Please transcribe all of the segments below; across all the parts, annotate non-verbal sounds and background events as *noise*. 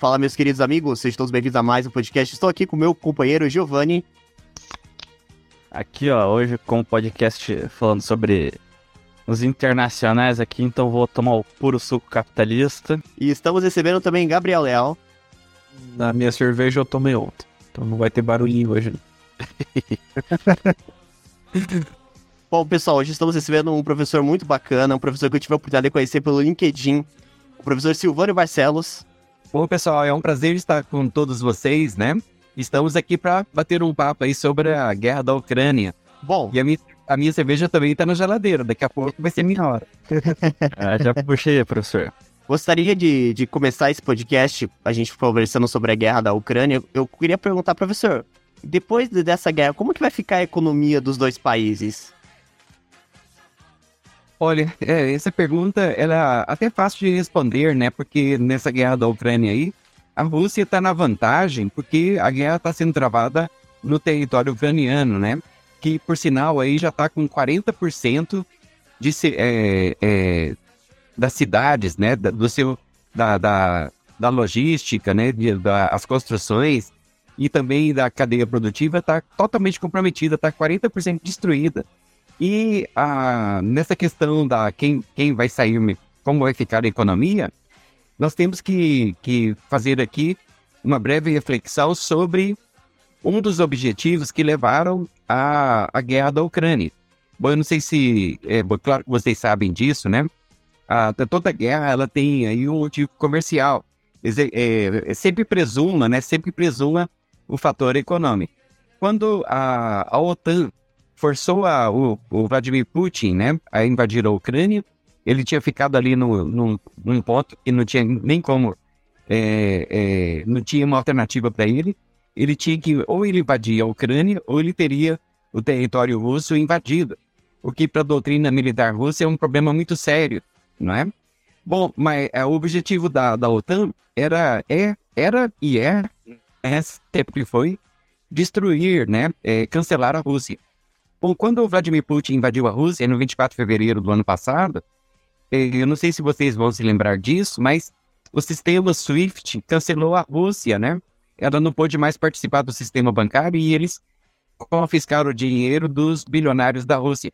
Fala, meus queridos amigos, sejam todos bem-vindos a mais um podcast. Estou aqui com meu companheiro Giovanni. Aqui, ó, hoje com o podcast falando sobre os internacionais aqui, então vou tomar o puro suco capitalista. E estamos recebendo também Gabriel Leal. Na minha cerveja eu tomei ontem, então não vai ter barulhinho hoje. *laughs* Bom, pessoal, hoje estamos recebendo um professor muito bacana, um professor que eu tive a oportunidade de conhecer pelo LinkedIn, o professor Silvânio Barcelos. Bom, pessoal, é um prazer estar com todos vocês, né? Estamos aqui para bater um papo aí sobre a guerra da Ucrânia. Bom, E a minha, a minha cerveja também tá na geladeira, daqui a pouco vai ser minha hora. *laughs* Ah, já puxei, professor. gostaria de, de começar esse podcast, a gente conversando sobre a guerra da Ucrânia. Eu queria perguntar, professor, depois de- dessa guerra, como que vai ficar a economia dos dois países? Olha, é, essa pergunta ela é até fácil de responder, né? Porque nessa guerra da Ucrânia aí, a Rússia está na vantagem porque a guerra está sendo travada no território ucraniano, né? Que, por sinal, aí já está com 40% de, é, é, das cidades, né? Da, do seu, da, da, da logística, né? De, da, as construções e também da cadeia produtiva está totalmente comprometida, está 40% destruída. E ah, nessa questão da quem, quem vai sair, como vai ficar a economia, nós temos que, que fazer aqui uma breve reflexão sobre um dos objetivos que levaram à, à guerra da Ucrânia. Bom, eu não sei se, é, bom, claro que vocês sabem disso, né? Toda guerra ela tem aí um motivo comercial. É, é, sempre presuma, né? Sempre presuma o fator econômico. Quando a, a OTAN forçou a, o, o Vladimir Putin né, a invadir a Ucrânia. Ele tinha ficado ali no, no, num ponto que não tinha nem como, é, é, não tinha uma alternativa para ele. Ele tinha que ou ele invadir a Ucrânia ou ele teria o território russo invadido. O que para a doutrina militar russa é um problema muito sério, não é? Bom, mas é, o objetivo da, da OTAN era, é, era e é, é, sempre foi, destruir, né, é, cancelar a Rússia. Bom, quando o Vladimir Putin invadiu a Rússia no 24 de fevereiro do ano passado, eh, eu não sei se vocês vão se lembrar disso, mas o sistema SWIFT cancelou a Rússia, né? Ela não pôde mais participar do sistema bancário e eles confiscaram o dinheiro dos bilionários da Rússia.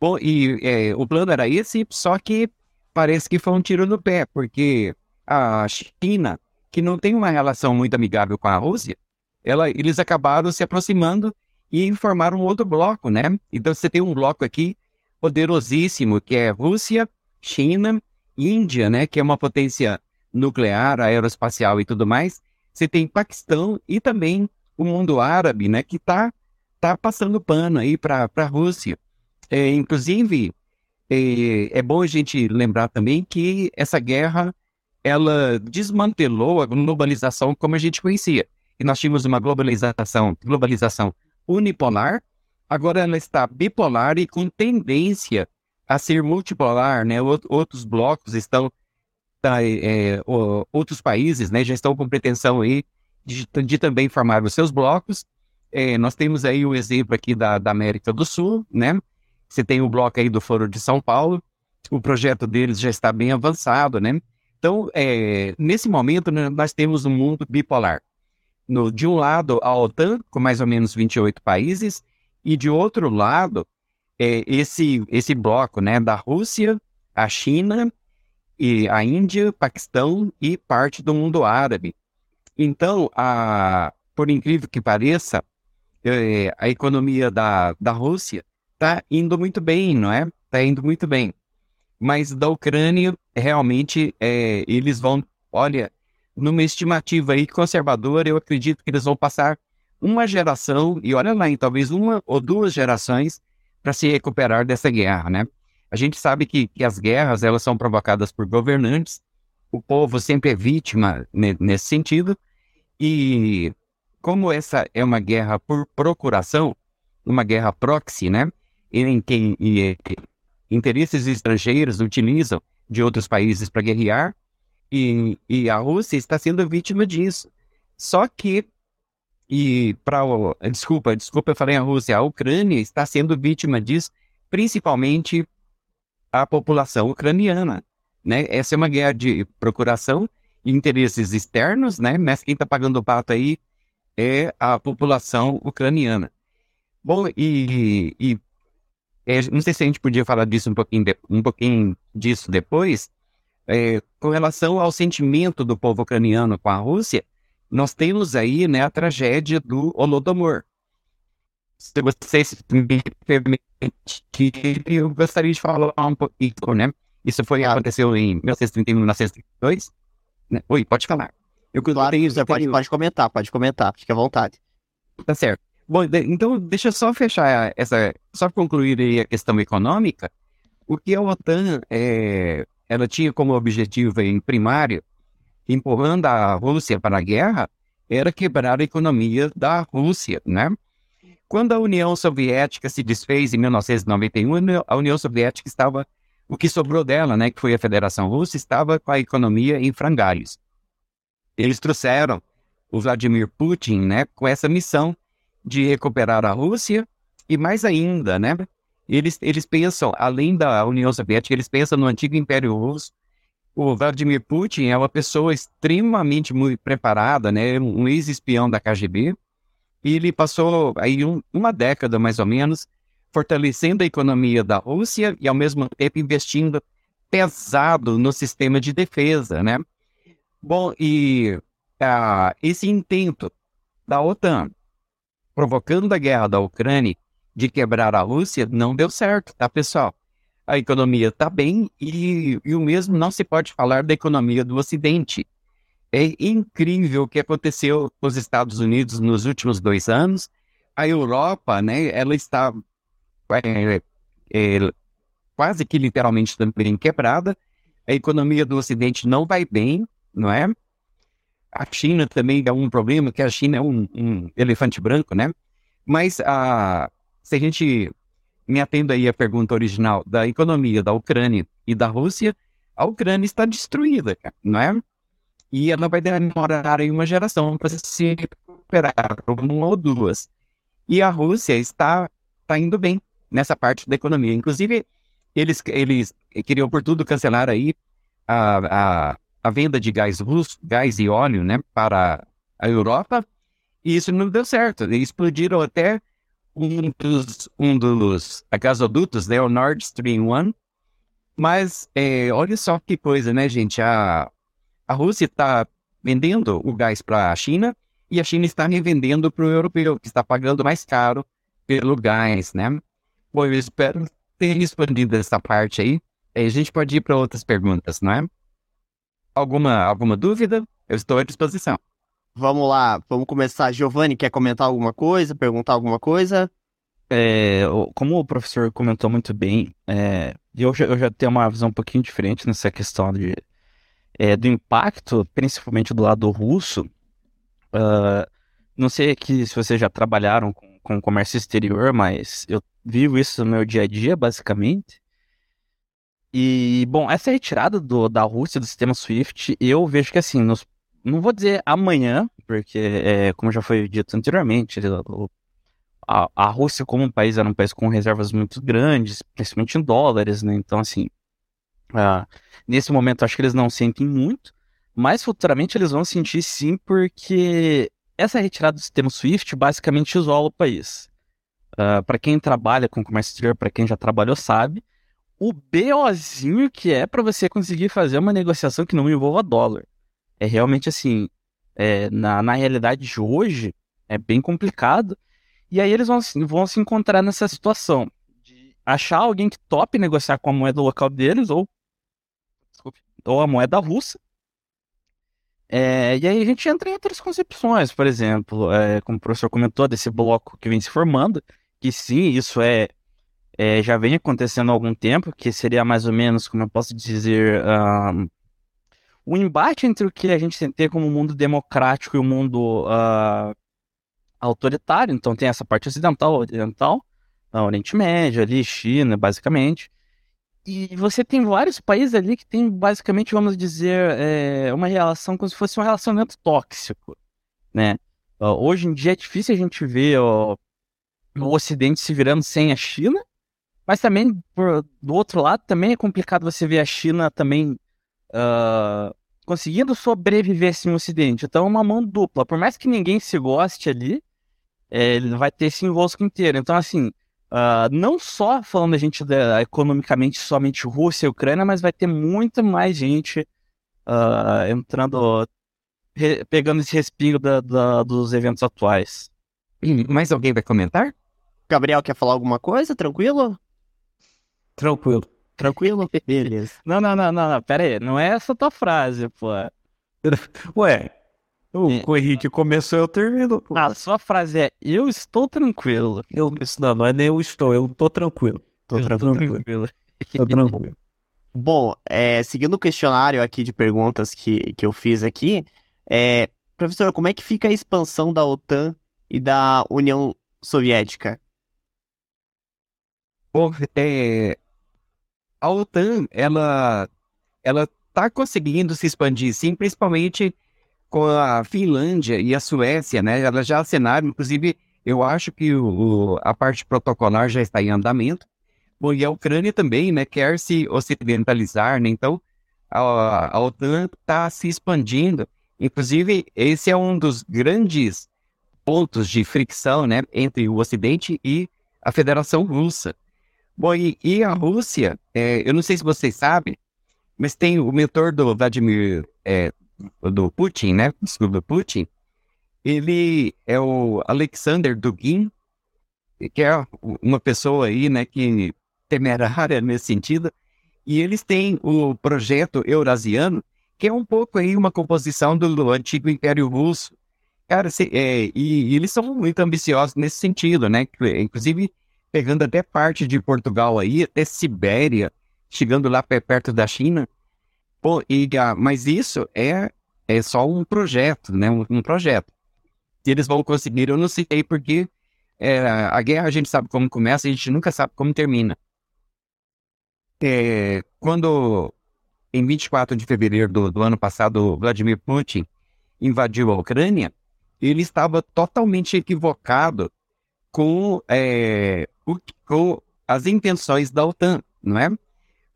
Bom, e eh, o plano era esse, só que parece que foi um tiro no pé, porque a China, que não tem uma relação muito amigável com a Rússia, ela, eles acabaram se aproximando e formaram um outro bloco, né? Então você tem um bloco aqui poderosíssimo, que é Rússia, China, Índia, né? Que é uma potência nuclear, aeroespacial e tudo mais. Você tem Paquistão e também o mundo árabe, né? Que tá, tá passando pano aí para a Rússia. É, inclusive, é, é bom a gente lembrar também que essa guerra ela desmantelou a globalização como a gente conhecia. E nós tínhamos uma globalização, globalização unipolar, agora ela está bipolar e com tendência a ser multipolar, né? Out- Outros blocos estão, tá, é, o- outros países, né, já estão com pretensão aí de, de também formar os seus blocos. É, nós temos aí o exemplo aqui da, da América do Sul, né? Você tem o bloco aí do Foro de São Paulo, o projeto deles já está bem avançado, né? Então, é, nesse momento, né, nós temos um mundo bipolar no, de um lado a OTAN, com mais ou menos 28 países, e de outro lado, é, esse, esse bloco né, da Rússia, a China, e a Índia, Paquistão e parte do mundo árabe. Então, a, por incrível que pareça, é, a economia da, da Rússia está indo muito bem, não é? Está indo muito bem. Mas da Ucrânia, realmente, é, eles vão, olha, numa estimativa aí conservadora, eu acredito que eles vão passar uma geração, e olha lá, hein, talvez uma ou duas gerações para se recuperar dessa guerra, né? A gente sabe que, que as guerras, elas são provocadas por governantes, o povo sempre é vítima ne- nesse sentido, e como essa é uma guerra por procuração, uma guerra proxy, né? Em que interesses estrangeiros utilizam de outros países para guerrear, e, e a Rússia está sendo vítima disso. Só que, e para desculpa, desculpa, eu falei a Rússia, a Ucrânia está sendo vítima disso, principalmente a população ucraniana, né? Essa é uma guerra de procuração interesses externos, né? Mas quem está pagando o pato aí é a população ucraniana. Bom, e, e é, não sei se a gente podia falar disso um pouquinho, de, um pouquinho disso depois, é, com relação ao sentimento do povo ucraniano com a Rússia, nós temos aí né, a tragédia do Holodomor. Se vocês me permitirem, eu gostaria de falar um pouquinho, né? Isso foi, aconteceu em 1931, 1932. Né? Oi, pode falar. Eu claro, você pode, pode comentar, pode comentar, fique à vontade. Tá certo. Bom, então deixa eu só fechar essa, só concluir aí a questão econômica. O que a OTAN é, ela tinha como objetivo em primário, empurrando a Rússia para a guerra, era quebrar a economia da Rússia, né? Quando a União Soviética se desfez em 1991, a União Soviética estava, o que sobrou dela, né, que foi a Federação Russa, estava com a economia em frangalhos. Eles trouxeram o Vladimir Putin, né, com essa missão de recuperar a Rússia e mais ainda, né, eles, eles pensam, além da União Soviética, eles pensam no antigo Império Russo. O Vladimir Putin é uma pessoa extremamente muito preparada, né? Um ex-espião da KGB. E ele passou aí um, uma década, mais ou menos, fortalecendo a economia da Rússia e, ao mesmo tempo, investindo pesado no sistema de defesa, né? Bom, e uh, esse intento da OTAN, provocando a guerra da Ucrânia, de quebrar a Rússia não deu certo, tá, pessoal? A economia está bem e, e o mesmo não se pode falar da economia do Ocidente. É incrível o que aconteceu com os Estados Unidos nos últimos dois anos. A Europa, né, ela está é, é, quase que literalmente também quebrada. A economia do Ocidente não vai bem, não é? A China também é um problema, que a China é um, um elefante branco, né? Mas a, se a gente me atendo aí à pergunta original da economia da Ucrânia e da Rússia, a Ucrânia está destruída, não é? E ela vai demorar aí uma geração para se recuperar, uma ou duas. E a Rússia está, está indo bem nessa parte da economia. Inclusive, eles, eles queriam por tudo cancelar aí a, a, a venda de gás russo, gás e óleo, né, para a Europa, e isso não deu certo. Eles explodiram até um dos, um dos gasodutos, né, o Nord Stream 1. Mas é, olha só que coisa, né, gente? A, a Rússia está vendendo o gás para a China e a China está revendendo para o europeu, que está pagando mais caro pelo gás, né? Bom, eu espero ter respondido essa parte aí. aí a gente pode ir para outras perguntas, não é? Alguma, alguma dúvida? Eu estou à disposição. Vamos lá, vamos começar. Giovanni, quer comentar alguma coisa, perguntar alguma coisa? É, como o professor comentou muito bem, é, eu, já, eu já tenho uma visão um pouquinho diferente nessa questão de, é, do impacto, principalmente do lado russo. Uh, não sei aqui se vocês já trabalharam com, com comércio exterior, mas eu vivo isso no meu dia a dia, basicamente. E, bom, essa retirada do, da Rússia do sistema SWIFT, eu vejo que, assim, nos não vou dizer amanhã, porque, é, como já foi dito anteriormente, a, a Rússia, como um país, era um país com reservas muito grandes, principalmente em dólares, né? Então, assim, uh, nesse momento acho que eles não sentem muito, mas futuramente eles vão sentir sim, porque essa retirada do sistema SWIFT basicamente isola o país. Uh, ah, para quem trabalha com comércio exterior, para quem já trabalhou, sabe o BOzinho que é para você conseguir fazer uma negociação que não envolva dólar é realmente assim, é, na, na realidade de hoje, é bem complicado. E aí eles vão, vão se encontrar nessa situação de achar alguém que tope negociar com a moeda local deles, ou, desculpe, ou a moeda russa. É, e aí a gente entra em outras concepções, por exemplo, é, como o professor comentou, desse bloco que vem se formando, que sim, isso é, é já vem acontecendo há algum tempo, que seria mais ou menos, como eu posso dizer, um, o embate entre o que a gente tem como mundo democrático e o mundo uh, autoritário, então tem essa parte ocidental, oriental, uh, Oriente Médio ali, China, basicamente. E você tem vários países ali que tem basicamente, vamos dizer, é, uma relação como se fosse um relacionamento tóxico, né? Uh, hoje em dia é difícil a gente ver o Ocidente se virando sem a China, mas também, por, do outro lado, também é complicado você ver a China também uh, conseguindo sobreviver assim, no Ocidente. Então é uma mão dupla. Por mais que ninguém se goste ali, é, ele vai ter esse enrosco inteiro. Então, assim, uh, não só falando a gente da, economicamente somente Rússia e Ucrânia, mas vai ter muita mais gente uh, entrando, re, pegando esse respiro da, da, dos eventos atuais. Mais alguém vai comentar? Gabriel quer falar alguma coisa? Tranquilo? Tranquilo. Tranquilo? *laughs* Beleza. Não, não, não, não, não, pera aí. Não é essa tua frase, pô. *laughs* Ué, o É. o Henrique começou, eu termino. pô. A sua frase é eu estou tranquilo. Eu, isso não, não é nem eu estou, eu tô tranquilo. Tô Eu tranquilo. Tô tranquilo. *laughs* Bom, é, seguindo o questionário aqui de perguntas que, que eu fiz aqui, é, professor, como é que fica a expansão da OTAN e da União Soviética? Bom, é, a OTAN, ela, ela tá conseguindo se expandir, sim, principalmente com a Finlândia e a Suécia, né? Elas já assinaram, inclusive, eu acho que o, a parte protocolar já está em andamento. Bom, e a Ucrânia também, né, quer se ocidentalizar, né? Então, a, a OTAN está se expandindo. Inclusive, esse é um dos grandes pontos de fricção, né, entre o Ocidente e a Federação Russa. Bom, e, e a Rússia, é, eu não sei se vocês sabem, mas tem o mentor do Vladimir, é, do Putin, né? Do Putin. Ele é o Alexander Dugin, que é uma pessoa aí, né, que temerária nesse sentido. E eles têm o projeto eurasiano, que é um pouco aí uma composição do, do antigo Império Russo. Cara, se- é, e, e eles são muito ambiciosos nesse sentido, né? Inclusive pegando até parte de Portugal aí, até Sibéria, chegando lá pe- perto da China. Pô, e, ah, mas isso é, é só um projeto, né? Um, um projeto. Se eles vão conseguir, eu não sei porque é, a guerra a gente sabe como começa, a gente nunca sabe como termina. É, quando, em 24 de fevereiro do, do ano passado, Vladimir Putin invadiu a Ucrânia, ele estava totalmente equivocado com, é, o- com as intenções da OTAN, não é?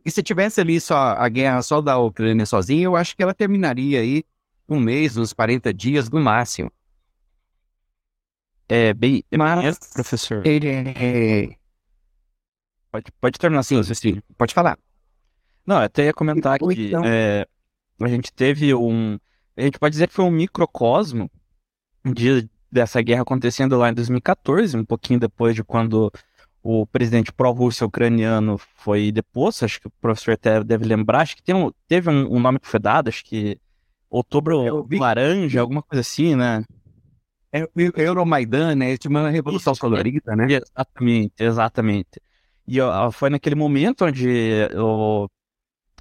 E se tivesse ali só a guerra só da Ucrânia sozinha, eu acho que ela terminaria aí um mês, uns 40 dias no máximo. É bem. Mas- professor. Ele é... Pode, pode terminar assim, Sim, pode falar. Não, eu até ia comentar Ou que então- é, a gente teve um. A gente pode dizer que foi um microcosmo de, dessa guerra acontecendo lá em 2014, um pouquinho depois de quando o presidente pró-russo ucraniano foi deposto. Acho que o professor até deve lembrar. Acho que tem um- teve um, um nome que foi dado, acho que Outubro Eu vi- Laranja, alguma coisa assim, né? É o Euromaidan, né? Tinha uma revolução Isso, colorida, né? Exatamente, exatamente. E ó, foi naquele momento onde ó,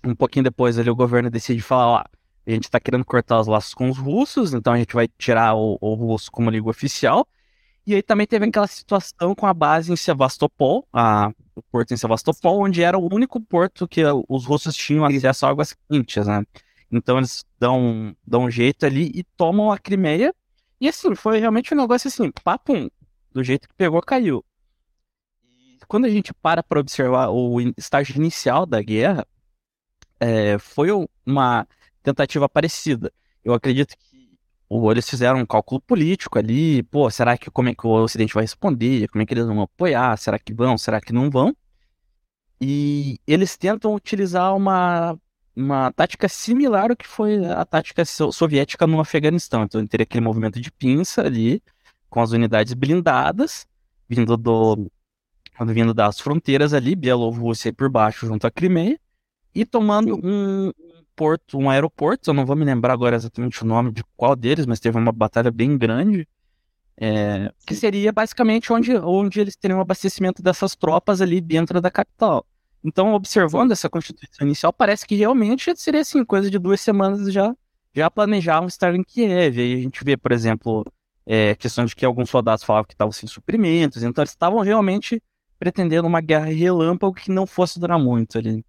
um pouquinho depois ali o governo decide falar, ó, a gente tá querendo cortar os laços com os russos, então a gente vai tirar o, o russo como língua oficial. E aí também teve aquela situação com a base em Sevastopol, a, o porto em Sevastopol, onde era o único porto que os russos tinham acesso a águas quentes, né? Então eles dão, dão um jeito ali e tomam a Crimeia. E assim, foi realmente um negócio assim, papum, do jeito que pegou, caiu. E quando a gente para para observar o estágio inicial da guerra, é, foi um- uma tentativa parecida. Eu acredito que eles fizeram um cálculo político ali, pô, será que como é que o Ocidente vai responder? Como é que eles vão apoiar? Será que vão? Será que não vão? E eles tentam utilizar uma, uma tática similar ao que foi a tática so- soviética no Afeganistão. Então, teria aquele movimento de pinça ali, com as unidades blindadas, vindo do vindo das fronteiras ali, Bielorrússia por baixo junto à Crimeia, e tomando um porto, um aeroporto, eu não vou me lembrar agora exatamente o nome de qual deles, mas teve uma batalha bem grande, é, que seria basicamente onde, onde eles teriam abastecimento dessas tropas ali dentro da capital. Então, observando essa constituição inicial, parece que realmente seria assim, coisa de duas semanas já, já planejavam estar em Kiev. Aí a gente vê, por exemplo, é, questão de que alguns soldados falavam que estavam sem suprimentos, então eles estavam realmente pretendendo uma guerra relâmpago que não fosse durar muito ali.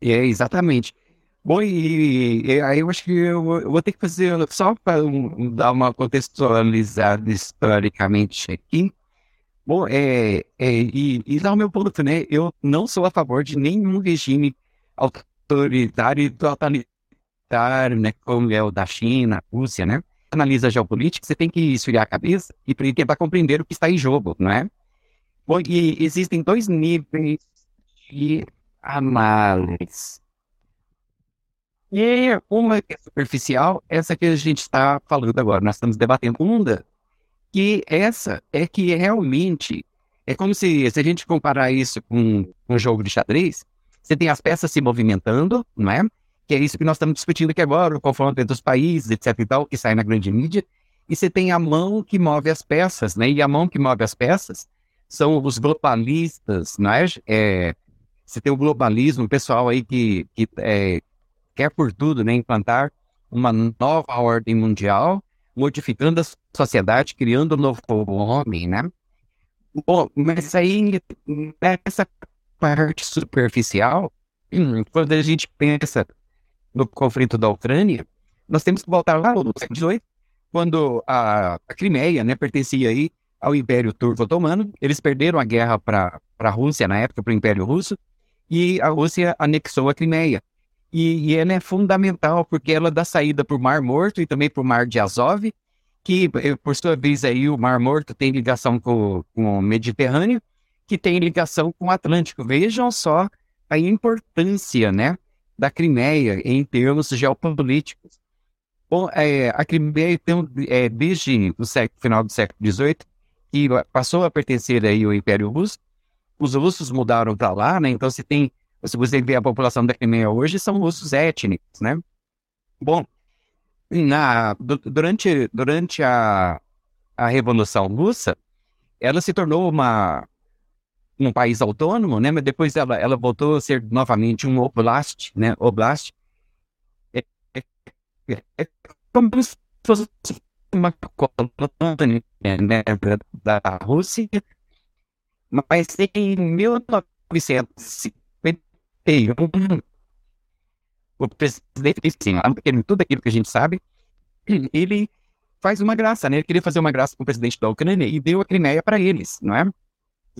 É, exatamente. Bom, e, e aí eu acho que eu, vou- eu vou ter que fazer, só para dar uma contextualizada historicamente aqui. Bom, é, é, e, e dar o meu ponto, né? Eu não sou a favor de nenhum regime autoritário e autoritário, né, como é o da China, Rússia, né? Analisa geopolítica, você tem que esfriar a cabeça e tentar compreender o que está em jogo, não é? Bom, e existem dois níveis de análise. E uma que é superficial, essa que a gente está falando agora, nós estamos debatendo. Uma, que essa é que realmente é como se, se a gente comparar isso com um jogo de xadrez, você tem as peças se movimentando, não é? Que é isso que nós estamos discutindo aqui agora, o confronto entre os países, etc e tal, que sai na grande mídia. E você tem a mão que move as peças, né? E a mão que move as peças são os globalistas, não é? é você tem o globalismo, o pessoal aí que, que é, quer por tudo, né? Implantar uma nova ordem mundial, modificando a sociedade, criando um novo homem, né? Bom, mas aí, nessa parte superficial, quando a gente pensa no conflito da Ucrânia, nós temos que voltar lá no século XVIII, quando a, a Crimeia né, pertencia aí ao Império Turco-Otomano. Eles perderam a guerra para a Rússia, na época, para o Império Russo, e a Rússia anexou a Crimeia. E, e ela é fundamental, porque ela dá saída para o Mar Morto e também para o Mar de Azov, que, eh, por sua vez, aí o Mar Morto tem ligação com, com o Mediterrâneo, que tem ligação com o Atlântico. Vejam só a importância, né, da Crimeia em termos geopolíticos. Bom, é, a Crimeia tem, é, desde o século, final do século XVIII, que passou a pertencer aí ao Império Russo. Os russos mudaram para lá, né? Então, se tem, se você vê a população da Crimeia hoje, são russos étnicos, né? Bom, na, durante, durante a, a Revolução Russa, ela se tornou uma, um país autônomo, né? Mas depois ela, ela voltou a ser novamente um oblast, né? Oblast. É, é, é, é como se fosse uma colônia né, da Rússia, mas em 1951 o presidente disse assim, tudo aquilo que a gente sabe, ele faz uma graça, né? Ele queria fazer uma graça com o presidente da Ucrânia e deu a Crimeia para eles, não é?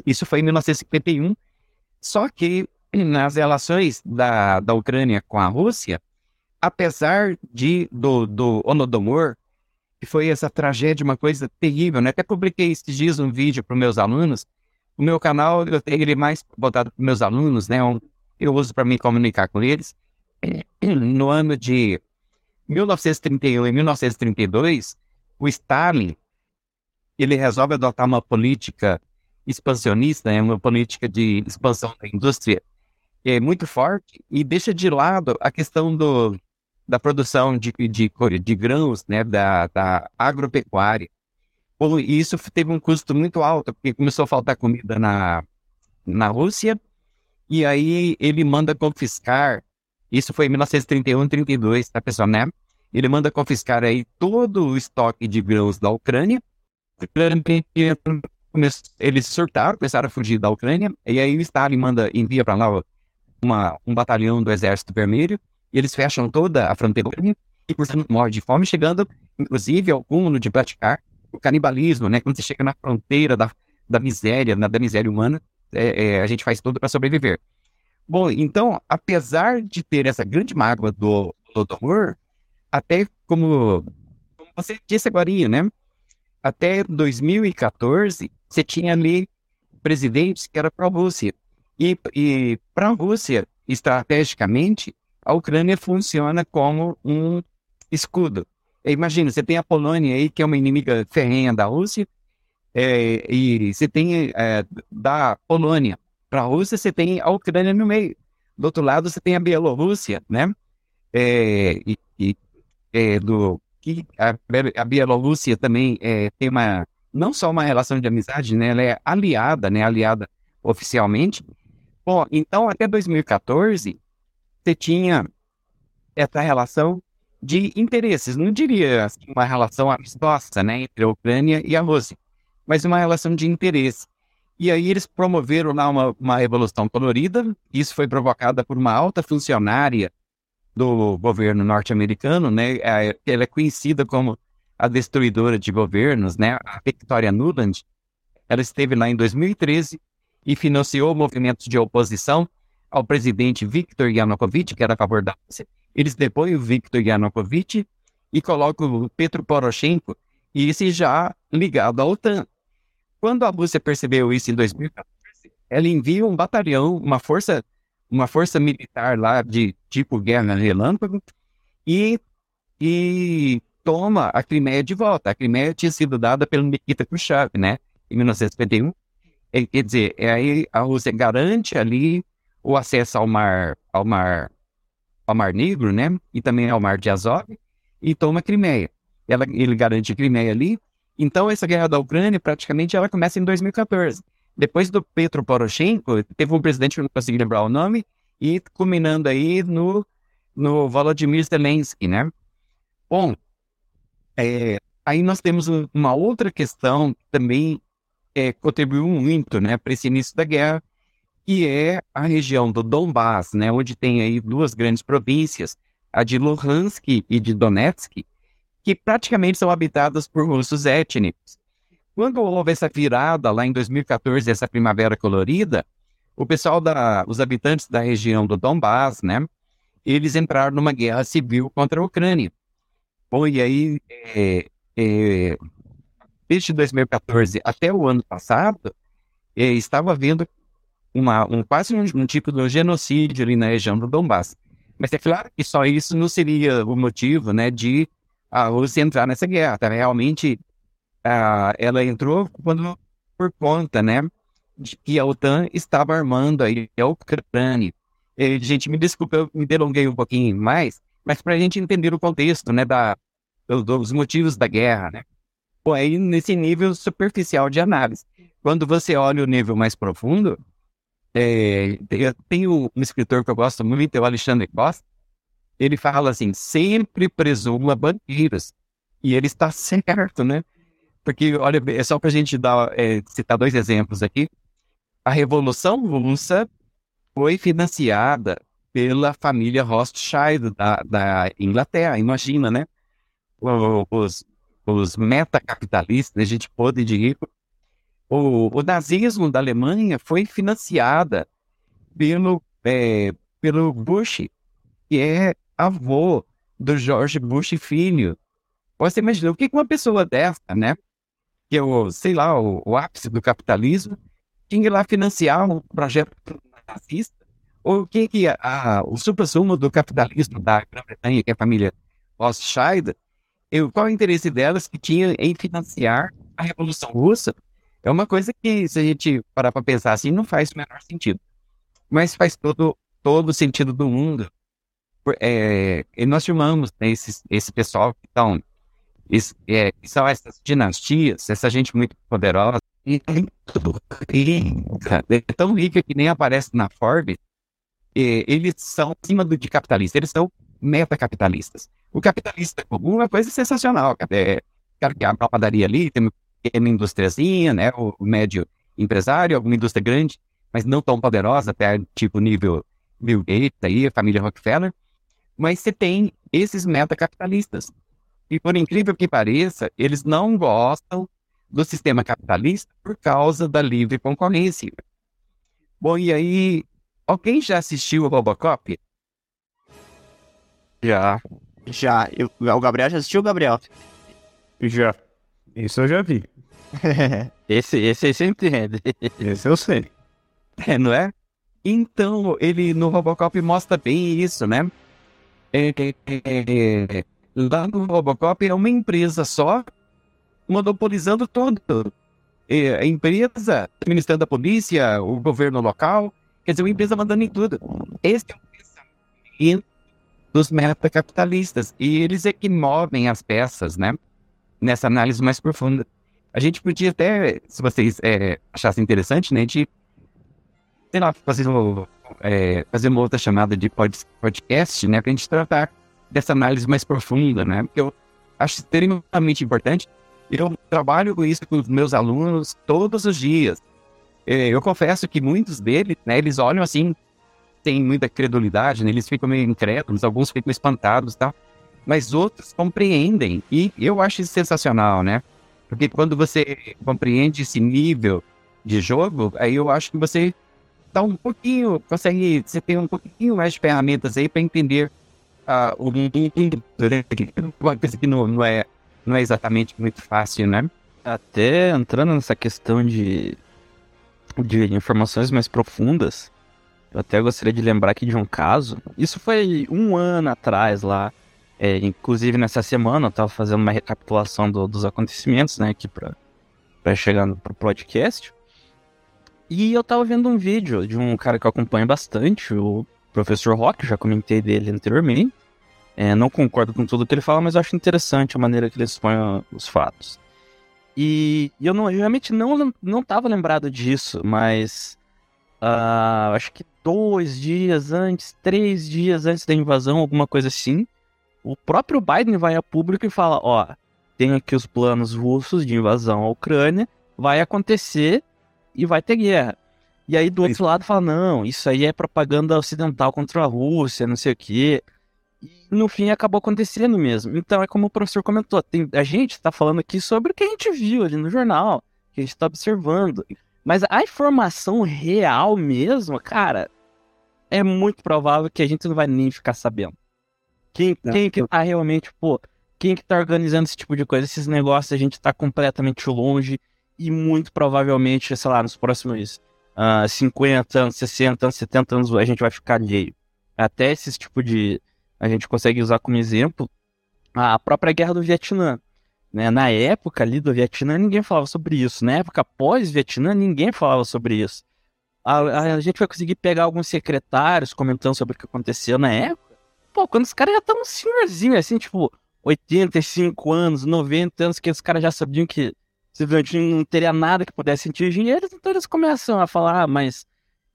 Isso foi em 1951. Só que nas relações da, da Ucrânia com a Rússia, apesar de do, do Onodomor, que foi essa tragédia, uma coisa terrível, né? Até publiquei esses dias um vídeo para meus alunos. O meu canal, eu tenho ele mais voltado para meus alunos, né? Eu uso para me comunicar com eles. *clears throat* no ano de 1931 e 1932, o Stalin ele resolve adotar uma política expansionista, né, uma política de expansão da indústria é muito forte e deixa de lado a questão do, da produção de, de, de grãos, né, da, da agropecuária. E isso teve um custo muito alto, porque começou a faltar comida na, na Rússia, e aí ele manda confiscar isso foi em 1931, 32, tá, pessoal, né? Ele manda confiscar aí todo o estoque de grãos da Ucrânia. Eles surtaram, começaram a fugir da Ucrânia, e aí o Stalin manda, envia para lá uma, um batalhão do Exército Vermelho, e eles fecham toda a fronteira e por morre de fome, chegando, inclusive, ao cúmulo de praticar o canibalismo, né? Quando você chega na fronteira da, da miséria, na, da miséria humana, é, é, a gente faz tudo para sobreviver. Bom, então, apesar de ter essa grande mágoa do Lodomor, até como, como você disse agora, né? Até 2014, você tinha ali presidentes que eram pró-Rússia. E, e para a Rússia, estrategicamente, a Ucrânia funciona como um escudo. Imagina, você tem a Polônia aí, que é uma inimiga ferrenha da Rússia, é, e você tem é, da Polônia, para a Rússia, você tem a Ucrânia no meio. Do outro lado, você tem a Bielorrússia, né? É, e, e é, do, que a, a Bielorrússia também é, tem uma, não só uma relação de amizade, né? Ela é aliada, né? Aliada oficialmente. Bom, então, até 2014, você tinha essa relação de interesses. Não diria assim, uma relação amistosa, né? Entre a Ucrânia e a Rússia, mas uma relação de interesse. E aí eles promoveram lá uma, uma revolução colorida. Isso foi provocada por uma alta funcionária do governo norte-americano, né? Ela é conhecida como a destruidora de governos, né? A Victoria Nuland. Ela esteve lá em 2013 e financiou movimentos de oposição ao presidente Viktor Yanukovych, que era a favor da Rússia, eles depõem o Viktor Yanukovych e colocam o Petro Poroshenko, e esse já ligado à OTAN. Quando a Rússia percebeu isso em 2014, ela envia um batalhão, uma força, uma força militar lá de tipo guerra relâmpago e, e toma a Crimeia de volta. A Crimeia tinha sido dada pelo Nikita Khrushchev, né, em 1951. É, quer dizer, é aí a Rússia garante ali o acesso ao mar, ao mar, ao mar Negro, né, e também ao mar de Azov, e toma a Crimeia. Ela, ele garante a Crimeia ali então, essa guerra da Ucrânia, praticamente, ela começa em 2014. Depois do Petro Poroshenko, teve um presidente que eu não consegui lembrar o nome, e culminando aí no, no Volodymyr Zelensky, né? Bom, é, aí nós temos uma outra questão que também é, contribuiu muito, né, para esse início da guerra, que é a região do Donbass, né, onde tem aí duas grandes províncias, a de Luhansk e de Donetsk, que praticamente são habitadas por russos étnicos. Quando houve essa virada lá em 2014, essa primavera colorida, o pessoal da, os habitantes da região do Donbass, né, eles entraram numa guerra civil contra a Ucrânia. Bom, e aí, é, é, desde 2014 até o ano passado, é, estava havendo uma, um, quase um, um, tipo de genocídio ali na região do Donbass. Mas é claro que só isso não seria o motivo né, de a Rússia entrar nessa guerra. Tá? Realmente, ela entrou quando, por conta, né, de que a OTAN estava armando aí a Ucrânia. E, gente, me desculpa, eu me delonguei um pouquinho mais, mas para a gente entender o contexto, né, da, dos motivos da guerra, né. Bom, aí nesse nível superficial de análise. Quando você olha o nível mais profundo, é, tem um escritor que eu gosto muito, é o Alexandre Costa, ele fala assim, sempre presuma banqueiros. E ele está certo, né? Porque, olha, é só para a gente dar, é, citar dois exemplos aqui. A Revolução Russa foi financiada pela família Rothschild da, da Inglaterra. Imagina, né? Os, os metacapitalistas, a gente pode de rico. O, o nazismo da Alemanha foi financiada pelo, é, pelo Bush, que é avô do George Bush filho. Você imagina, o que uma pessoa dessa, né? Que é o, sei lá, o, o ápice do capitalismo, tinha lá financiar um projeto nazista? Ou o que, que a, a, o supra-sumo do capitalismo da Grã-Bretanha, que é a família Rothschild, eu, qual o interesse delas que tinha em financiar a Revolução Russa? É uma coisa que, se a gente parar para pensar assim, não faz o menor sentido. Mas faz todo, todo o sentido do mundo é, nós chamamos né, esse, esse pessoal que, estão, é, são essas dinastias, essa gente muito poderosa, e é tão rica que nem aparece na Forbes, e, eles são acima do, de capitalistas, eles são metacapitalistas. O capitalista comum é uma coisa sensacional, é, cara que abre uma padaria ali, tem uma indústriazinha, né, o, o médio empresário, alguma indústria grande, mas não tão poderosa, até tipo nível Bill Gates aí, família Rockefeller, mas você tem esses metacapitalistas. E por incrível que pareça, eles não gostam do sistema capitalista por causa da livre concorrência. Bom, e aí, alguém já assistiu o Robocop? Já. Já. Eu, o Gabriel já assistiu, Gabriel? Já. Isso eu já vi. *laughs* esse, esse aí sempre entende. *laughs* esse eu sei. É, não é? Então, ele no Robocop mostra bem isso, né? Lá no Robocop é uma empresa só monopolizando tudo. É, a empresa administrando a polícia, o governo local, quer dizer, uma empresa mandando em tudo. Esse é o pensamento dos metacapitalistas. E eles é que movem as peças, né? Nessa análise mais profunda. A gente podia até, se vocês é, achassem interessante, né? A gente, sei lá, fazer um, é, fazer uma outra chamada de podcast, né, para a gente tratar dessa análise mais profunda, né, porque eu acho extremamente importante. Eu trabalho com isso com os meus alunos todos os dias. É, eu confesso que muitos deles, né, eles olham assim, tem muita credulidade, né, eles ficam meio incrédulos, alguns ficam espantados, tá? Mas outros compreendem e eu acho isso sensacional, né? Porque quando você compreende esse nível de jogo, aí eu acho que você dá um pouquinho, consegue, você tem um pouquinho mais de ferramentas aí para entender a, o uma coisa que não, não, é, não é exatamente muito fácil, né? Até entrando nessa questão de, de informações mais profundas, eu até gostaria de lembrar aqui de um caso. Isso foi um ano atrás lá. É, inclusive nessa semana eu estava fazendo uma recapitulação do, dos acontecimentos, né, aqui para chegar no pro podcast. E eu tava vendo um vídeo de um cara que eu acompanho bastante, o professor Rock, já comentei dele anteriormente. É, não concordo com tudo que ele fala, mas eu acho interessante a maneira que ele expõe os fatos. E, e eu, não, eu realmente não, não tava lembrado disso, mas uh, acho que dois dias antes, três dias antes da invasão, alguma coisa assim, o próprio Biden vai a público e fala: Ó, tem aqui os planos russos de invasão à Ucrânia, vai acontecer e vai ter guerra. E aí do outro lado fala, não, isso aí é propaganda ocidental contra a Rússia, não sei o quê. E no fim acabou acontecendo mesmo. Então é como o professor comentou, tem, a gente está falando aqui sobre o que a gente viu ali no jornal, que a gente está observando. Mas a informação real mesmo, cara, é muito provável que a gente não vai nem ficar sabendo. Quem, quem que tá realmente, pô, quem que tá organizando esse tipo de coisa, esses negócios, a gente tá completamente longe e muito provavelmente, sei lá, nos próximos uh, 50 anos, 60 anos, 70 anos, a gente vai ficar alheio. Até esse tipo de. A gente consegue usar como exemplo a própria guerra do Vietnã. Né? Na época ali do Vietnã, ninguém falava sobre isso. Na época pós-Vietnã, ninguém falava sobre isso. A, a, a, gente vai conseguir pegar alguns secretários comentando sobre o que aconteceu na época. Pô, quando os caras já estavam senhorzinhos, assim, tipo, 85 anos, 90 anos, que os caras já sabiam que simplesmente não teria nada que pudesse atingir eles, então eles começam a falar mais,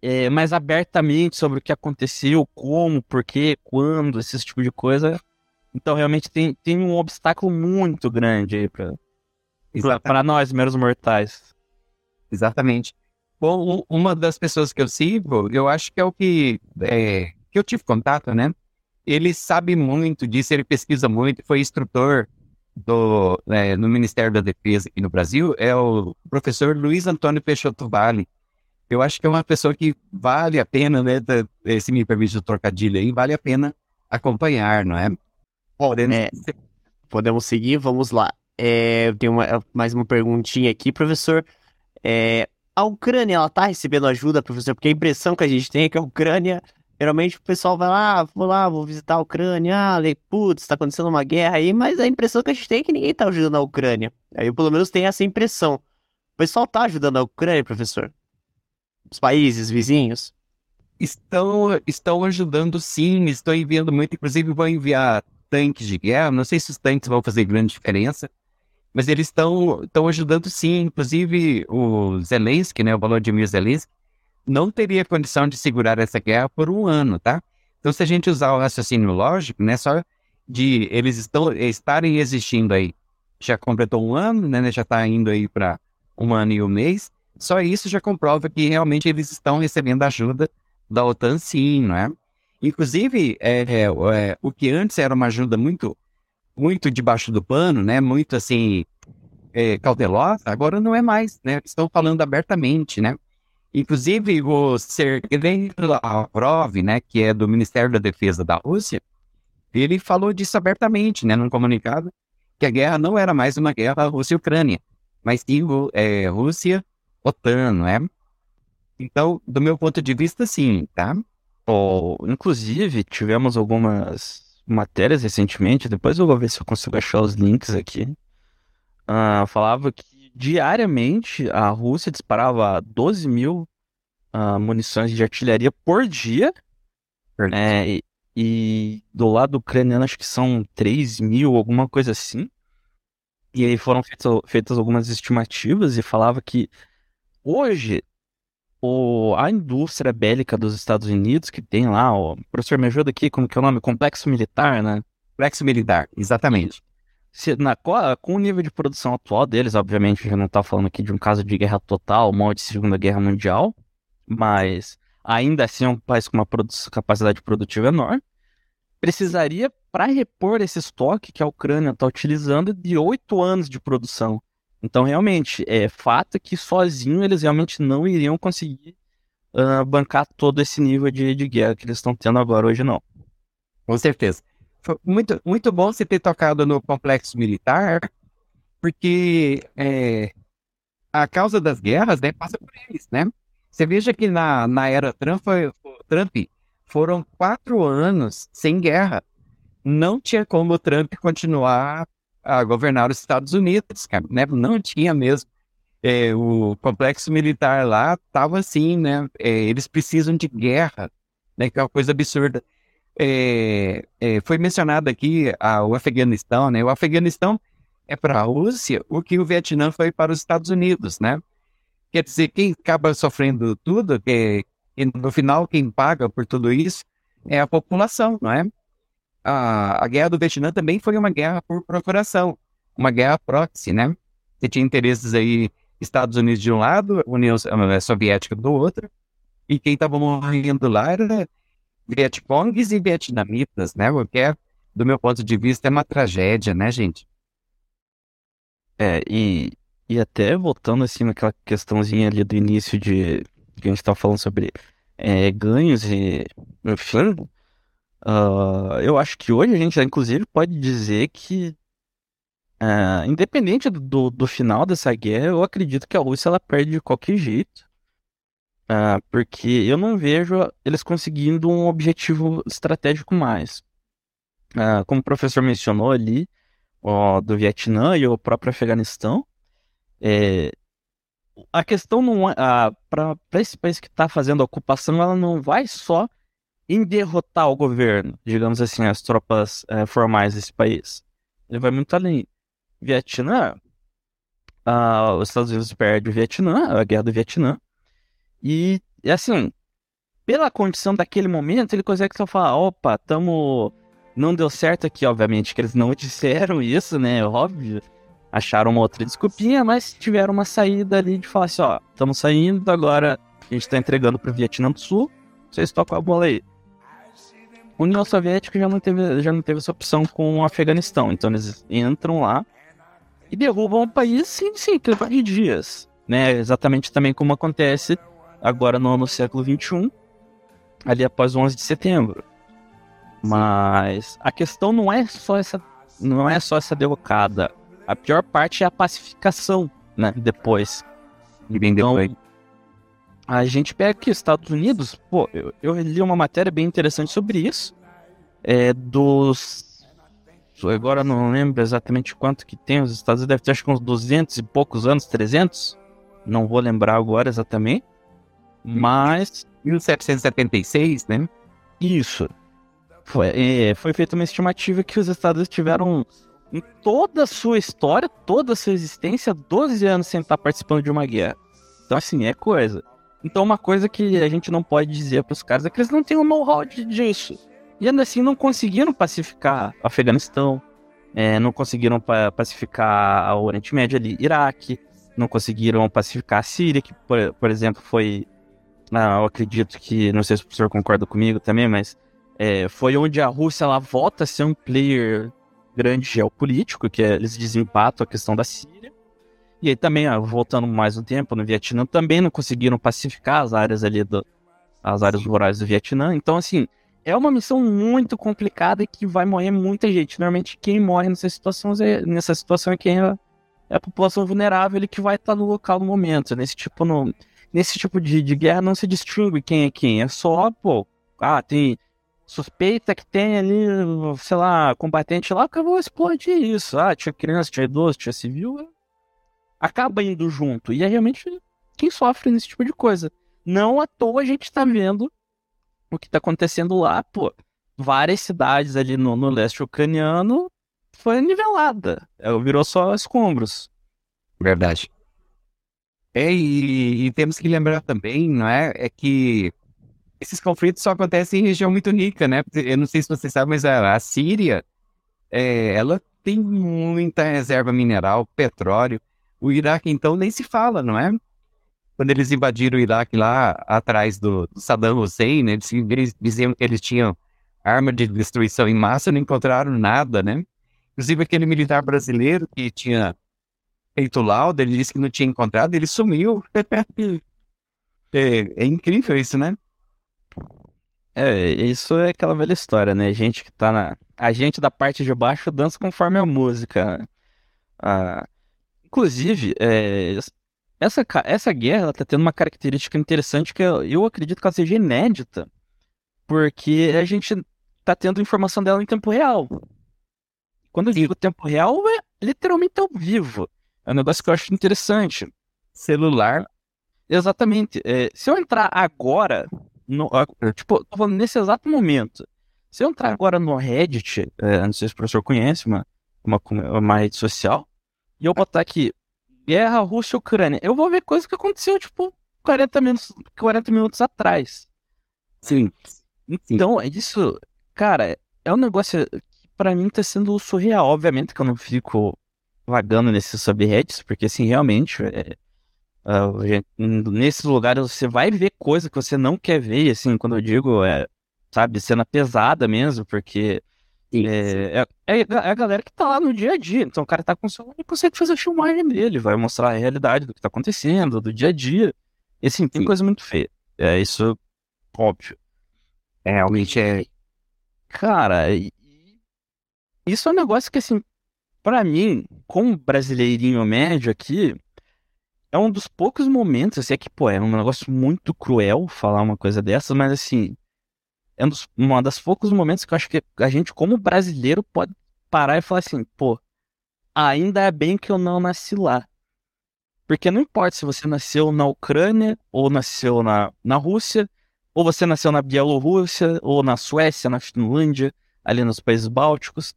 é, mais abertamente sobre o que aconteceu, como, por quê, quando, esse tipo de coisa. Então realmente tem, tem um obstáculo muito grande aí para nós, meros mortais. Exatamente. Bom, uma das pessoas que eu sigo, eu acho que é o que, é, que eu tive contato, né? Ele sabe muito disso, ele pesquisa muito, foi instrutor do, é, no Ministério da Defesa aqui no Brasil é o professor Luiz Antônio Peixoto Vale. Eu acho que é uma pessoa que vale a pena, né? Se me permite o trocadilho aí, vale a pena acompanhar, não é? Podemos, é, podemos seguir, vamos lá. É, eu tenho uma, mais uma perguntinha aqui, professor. É, a Ucrânia, ela tá recebendo ajuda, professor? Porque a impressão que a gente tem é que a Ucrânia Geralmente o pessoal vai lá, vou lá, vou visitar a Ucrânia, ah, putz, tá acontecendo uma guerra aí, mas a impressão que a gente tem é que ninguém tá ajudando a Ucrânia. Aí eu pelo menos tenho essa impressão. O pessoal tá ajudando a Ucrânia, professor? Os países vizinhos? Estão, estão ajudando sim, estão enviando muito, inclusive vão enviar tanques de guerra, não sei se os tanques vão fazer grande diferença, mas eles estão, estão ajudando sim, inclusive o Zelensky, né, o Volodymyr Zelensky, não teria condição de segurar essa guerra por um ano, tá? Então, se a gente usar o raciocínio lógico, né, só de eles estão, estarem existindo aí, já completou um ano, né, já está indo aí para um ano e um mês, só isso já comprova que realmente eles estão recebendo ajuda da OTAN, sim, não é? Inclusive, é, é, é, o que antes era uma ajuda muito, muito debaixo do pano, né, muito assim, é, cautelosa, agora não é mais, né? Estão falando abertamente, né? Inclusive, o Sergei Lavrov, né, que é do Ministério da Defesa da Rússia, ele falou disso abertamente, né, num comunicado, que a guerra não era mais uma guerra Rússia-Ucrânia, mas sim é, Rússia-OTAN, não é? Então, do meu ponto de vista, sim, tá? Oh, inclusive, tivemos algumas matérias recentemente, depois eu vou ver se eu consigo achar os links aqui. Uh, falava que diariamente a Rússia disparava 12 mil uh, munições de artilharia por dia. É, e, e, do lado ucraniano acho que são 3 mil, alguma coisa assim. E aí foram feitas, feitas algumas estimativas e falava que hoje o, a indústria bélica dos Estados Unidos, que tem lá, o professor me ajuda aqui, como que é o nome? Complexo Militar, né? Complexo Militar, exatamente se, na, com o nível de produção atual deles, obviamente, a gente não está falando aqui de um caso de guerra total, mal de Segunda Guerra Mundial, mas ainda assim é um país com uma capacidade produtiva enorme, precisaria, para repor esse estoque que a Ucrânia está utilizando, de oito anos de produção. Então, realmente, é fato que sozinho eles realmente não iriam conseguir uh, bancar todo esse nível de, de guerra que eles estão tendo agora hoje, não. Com certeza. Muito, muito bom você ter tocado no complexo militar, porque é, a causa das guerras né, passa por eles, né? Você veja que na, na era Trump, foi, Trump foram quatro anos sem guerra. Não tinha como o Trump continuar a governar os Estados Unidos, né? Não tinha mesmo. É, o complexo militar lá estava assim, né? É, eles precisam de guerra, né? Que é uma coisa absurda. É, é foi mencionado aqui a, o Afeganistão, né? O Afeganistão é para a Rússia o que o Vietnã foi para os Estados Unidos, né? Quer dizer, quem acaba sofrendo tudo, que, no final quem paga por tudo isso é a população, não é? A, a guerra do Vietnã também foi uma guerra por procuração, uma guerra proxy, né? Você tinha interesses aí, Estados Unidos de um lado, União Soviética do outro, e quem estava morrendo lá era Vietcongues e vietnamitas, né? O que é, do meu ponto de vista, é uma tragédia, né, gente? É, e, e até voltando assim naquela questãozinha ali do início de que a gente estava falando sobre é, ganhos e enfim, uh, eu acho que hoje a gente inclusive pode dizer que uh, independente do, do final dessa guerra, eu acredito que a Rússia ela perde de qualquer jeito. Uh, porque eu não vejo eles conseguindo um objetivo estratégico mais. Uh, como o professor mencionou ali, ó, do Vietnã e o próprio Afeganistão, é, a questão não é. Para esse país que está fazendo a ocupação, ela não vai só em derrotar o governo, digamos assim, as tropas é, formais desse país. Ele vai muito além. Vietnã, os Estados Unidos perdem o Vietnã, a guerra do Vietnã, e, assim, pela condição daquele momento, ele consegue só falar: opa, estamos não deu certo aqui, obviamente, que eles não *laughs* disseram isso, né? Óbvio. Acharam uma outra desculpinha, mas tiveram uma saída ali de falar assim, ó, estamos saindo, agora a gente tá entregando pro Vietnã do Sul, vocês tocam a bola aí. União Soviética já não teve, já não teve essa opção com o Afeganistão, então eles entram lá e derrubam o país, sim, sim, que de dias, né? Exatamente também como acontece agora no, no século XXI, ali após o 11 de setembro. Mas a questão não é só essa, não é só essa derrocada. A pior parte é a pacificação, né? Depois. E bem então, depois. A gente pega aqui os Estados Unidos, pô, eu, eu li uma matéria bem interessante sobre isso. É dos. Agora não lembro exatamente quanto que tem os Estados Unidos, deve ter acho que uns 200 e poucos anos, 300. Não vou lembrar agora exatamente. Mas. 1776, né? Isso. Foi, é, foi feita uma estimativa que os Estados tiveram, em toda a sua história, toda a sua existência, 12 anos sem estar participando de uma guerra. Então, assim, é coisa. Então, uma coisa que a gente não pode dizer para os caras é que eles não têm o um know-how disso. E ainda assim, não conseguiram pacificar Afeganistão, é, não conseguiram pa pacificar o Oriente Médio ali, Iraque, não conseguiram pacificar a Síria, que, por, por exemplo, foi. Ah, eu acredito que, não sei se o professor concorda comigo também, mas é, foi onde a Rússia ela volta a ser um player grande geopolítico, que é, eles desempatam a questão da Síria. E aí também, ah, voltando mais um tempo, no Vietnã também não conseguiram pacificar as áreas ali do, as áreas rurais do Vietnã. Então, assim, é uma missão muito complicada e que vai morrer muita gente. Normalmente quem morre nessa situação é, nessa situação é quem é, é a população vulnerável e que vai estar no local no momento. Nesse tipo, no, nesse tipo de, de guerra não se distingue quem é quem. É só, pô, ah, tem suspeita que tem ali, sei lá, combatente lá, que eu vou explodir isso. Ah, tinha criança, tinha idoso, tinha civil. Acaba indo junto. E é realmente quem sofre nesse tipo de coisa. Não à toa a gente tá vendo o que tá acontecendo lá, pô. Várias cidades ali no, no leste ucraniano foi nivelada. É, virou só escombros. Verdade. É, e, e, temos que lembrar também, não é? É que esses conflitos só acontecem em região muito rica, né? Eu não sei se você sabe, mas a, a Síria, é, ela tem muita reserva mineral, petróleo. O Iraque, então, nem se fala, não é? Quando eles invadiram o Iraque lá atrás do, Saddam Hussein, né, eles, eles diziam que eles tinham arma de destruição em massa, não encontraram nada, né? Inclusive aquele militar brasileiro que tinha feito laudo, ele disse que não tinha encontrado, ele sumiu. *laughs* é, é incrível isso, né? É, isso é aquela velha história, né? Gente que tá na. A gente da parte de baixo dança conforme a música. Ah, inclusive, é, essa, essa guerra ela tá tendo uma característica interessante que eu, eu acredito que ela seja inédita, porque a gente tá tendo informação dela em tempo real. Quando eu digo tempo real, é literalmente ao vivo. É um negócio que eu acho interessante. Celular. Exatamente. É, se eu entrar agora, no, tipo, tô falando nesse exato momento. Se eu entrar agora no Reddit, é, não sei se o professor conhece, uma, uma, uma rede social, e eu botar aqui, guerra Rússia-Ucrânia, eu vou ver coisa que aconteceu, tipo, 40 minutos, 40 minutos atrás. Sim. Então, isso, cara, é um negócio que pra mim tá sendo surreal. Obviamente que eu não fico vagando nesses subreddits, porque assim, realmente, é, nesses lugares você vai ver coisa que você não quer ver, e, assim, quando eu digo, é, sabe, cena pesada mesmo, porque é, é, é a galera que tá lá no dia a dia. Então o cara tá com o celular e consegue fazer a filmagem dele, vai mostrar a realidade do que tá acontecendo, do dia a dia. E assim, tem Sim. coisa muito feia. É isso, óbvio. É, realmente é. Cara, isso é um negócio que, assim, pra mim, como brasileirinho médio aqui, é um dos poucos momentos, assim, é que, pô, é um negócio muito cruel falar uma coisa dessas, mas, assim, é um dos, uma das poucos momentos que eu acho que a gente, como brasileiro, pode parar e falar assim, pô, ainda é bem que eu não nasci lá. Porque não importa se você nasceu na Ucrânia, ou nasceu na, na Rússia, ou você nasceu na Bielorrússia, ou na Suécia, na Finlândia, ali nos países bálticos,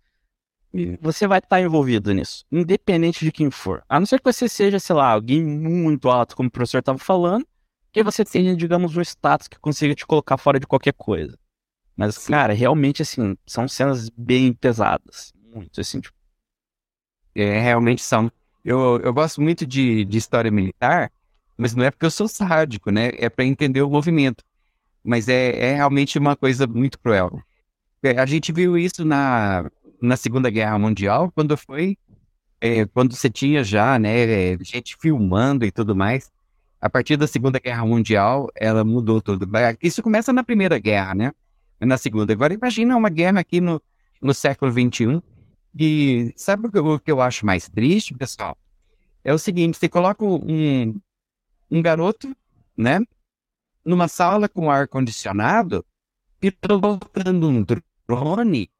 você vai estar envolvido nisso, independente de quem for. A não ser que você seja, sei lá, alguém muito alto, como o professor estava falando, que você tenha, digamos, um status que consiga te colocar fora de qualquer coisa. Mas, cara, realmente, assim, são cenas bem pesadas. Muito, assim, tipo, É, realmente são. Eu, eu gosto muito de, de história militar, mas não é porque eu sou sádico, né? É para entender o movimento. Mas é, é realmente uma coisa muito cruel. É, A gente viu isso na, na Segunda Guerra Mundial, quando foi. é, quando você tinha já, né, é, gente filmando e tudo mais. A partir da Segunda Guerra Mundial, ela mudou tudo. Isso começa na Primeira Guerra, né? Na Segunda. Agora, imagina uma guerra aqui no, no século XXI. E sabe o que, eu, o que eu acho mais triste, pessoal? É o seguinte: você coloca um, um garoto, né, numa sala com ar-condicionado, pilotando um drone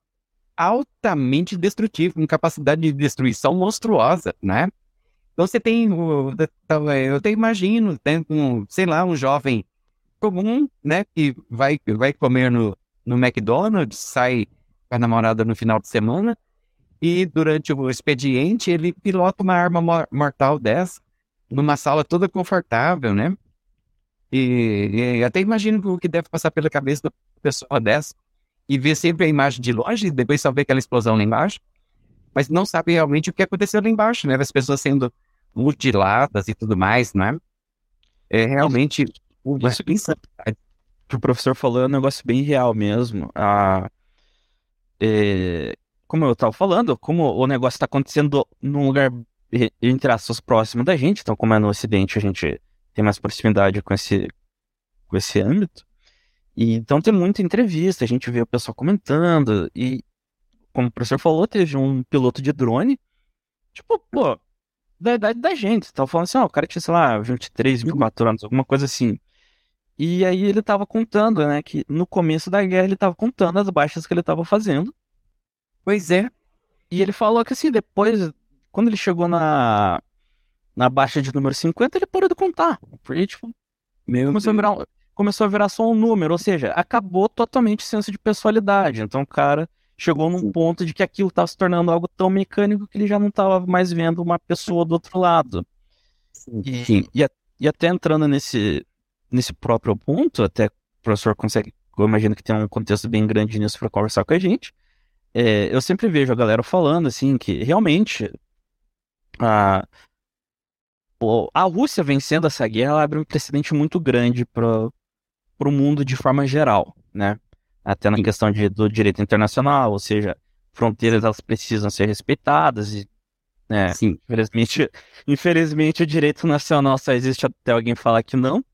altamente destrutivo, com capacidade de destruição monstruosa, né? Então você tem, eu até imagino, tem um, sei lá, um jovem comum, né, que vai, vai comer no, no McDonald's, sai com a namorada no final de semana, e durante o expediente ele pilota uma arma mor- mortal dessa, numa sala toda confortável, né? E, e até imagino o que deve passar pela cabeça da pessoa dessa, e ver sempre a imagem de longe, e depois só ver aquela explosão lá embaixo, mas não sabe realmente o que aconteceu lá embaixo, né? As pessoas sendo mutiladas e tudo mais, né? É realmente uma Isso- insanidade. que o professor falou é um negócio bem real mesmo. Ah, é, como eu estava falando, como o negócio está acontecendo num lugar, entre aspas, próximo da gente, então como é no Ocidente, a gente tem mais proximidade com esse, com esse âmbito. E, então tem muita entrevista, a gente vê o pessoal comentando, e como o professor falou, teve um piloto de drone, tipo, pô, da idade da gente. Tava falando assim, ó, o cara tinha, sei lá, 23, 24 anos, alguma coisa assim. E aí ele tava contando, né, que no começo da guerra ele tava contando as baixas que ele tava fazendo. Pois é, E ele falou que assim, depois, quando ele chegou na, na baixa de número 50, ele parou de contar. Porque, tipo, meu começou a virar, um- começou a virar só um número, ou seja, acabou totalmente o senso de pessoalidade. Então o cara chegou num ponto de que aquilo estava se tornando algo tão mecânico que ele já não estava mais vendo uma pessoa do outro lado. E, e, e até entrando nesse, nesse próprio ponto, até o professor consegue, eu imagino que tem um contexto bem grande nisso para conversar com a gente. é, eu sempre vejo a galera falando assim que realmente a, a Rússia vencendo essa guerra abre um precedente muito grande para o mundo de forma geral, né? Até na Sim. questão de, do direito internacional, ou seja, fronteiras elas precisam ser respeitadas e né, Sim, Infelizmente, infelizmente o direito nacional só existe até alguém falar que não.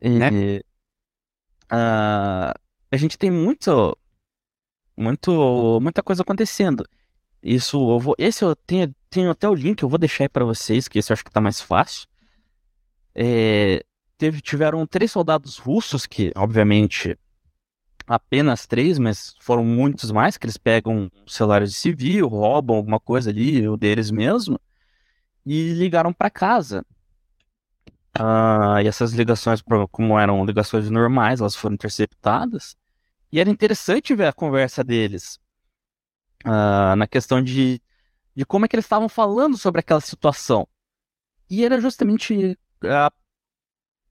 E, Né? ah, a gente tem muito, muito, muita coisa acontecendo. Isso, eu vou, esse eu tenho, tenho até o link, eu vou deixar aí para vocês, que esse eu acho que tá mais fácil. É, teve, tiveram três soldados russos que, obviamente, apenas três, mas foram muitos mais, que eles pegam celulares de civil, roubam alguma coisa ali, o deles mesmo, e ligaram para casa. Ah, e essas ligações, como eram ligações normais, elas foram interceptadas. E era interessante ver a conversa deles ah, na questão de, de como é que eles estavam falando sobre aquela situação. E era justamente ah,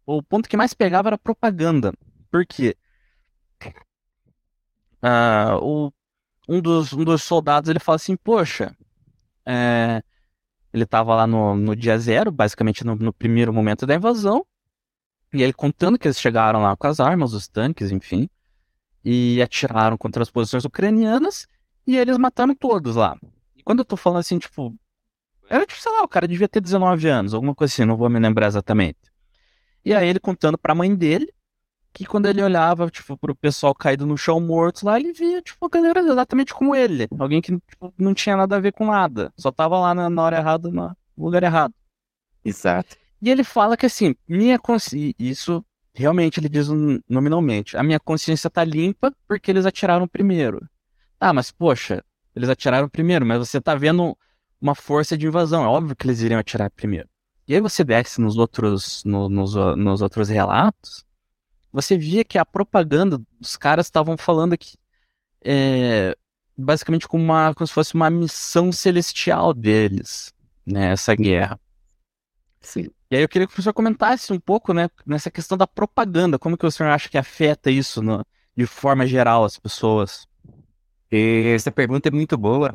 o ponto que mais pegava era propaganda. Por quê? Uh, o, um, dos, um dos soldados ele fala assim, poxa, é, ele estava lá no, no dia zero, basicamente no, no, primeiro momento da invasão, e ele contando que eles chegaram lá com as armas, os tanques, enfim, e atiraram contra as posições ucranianas, e eles mataram todos lá. E quando eu tô falando assim, tipo, era tipo, sei lá, o cara devia ter 19 anos, alguma coisa assim, não vou me lembrar exatamente. E aí ele contando pra mãe dele, que quando ele olhava, tipo, pro pessoal caído no chão morto lá, ele via, tipo, a galera exatamente como ele. Alguém que tipo, não tinha nada a ver com nada. Só tava lá na, hora errada, no lugar errado. Exato. E ele fala que, assim, minha consciência... Isso, realmente, ele diz nominalmente. A minha consciência tá limpa porque eles atiraram primeiro. Ah, mas, poxa, eles atiraram primeiro, mas você tá vendo uma força de invasão. É óbvio que eles iriam atirar primeiro. E aí você desce nos outros, no, nos, nos outros relatos você via que a propaganda dos caras estavam falando que é, basicamente como, uma, como se fosse uma missão celestial deles, né, essa guerra. Sim. E aí eu queria que o professor comentasse um pouco, né, nessa questão da propaganda, como que o senhor acha que afeta isso no, de forma geral as pessoas? Essa pergunta é muito boa.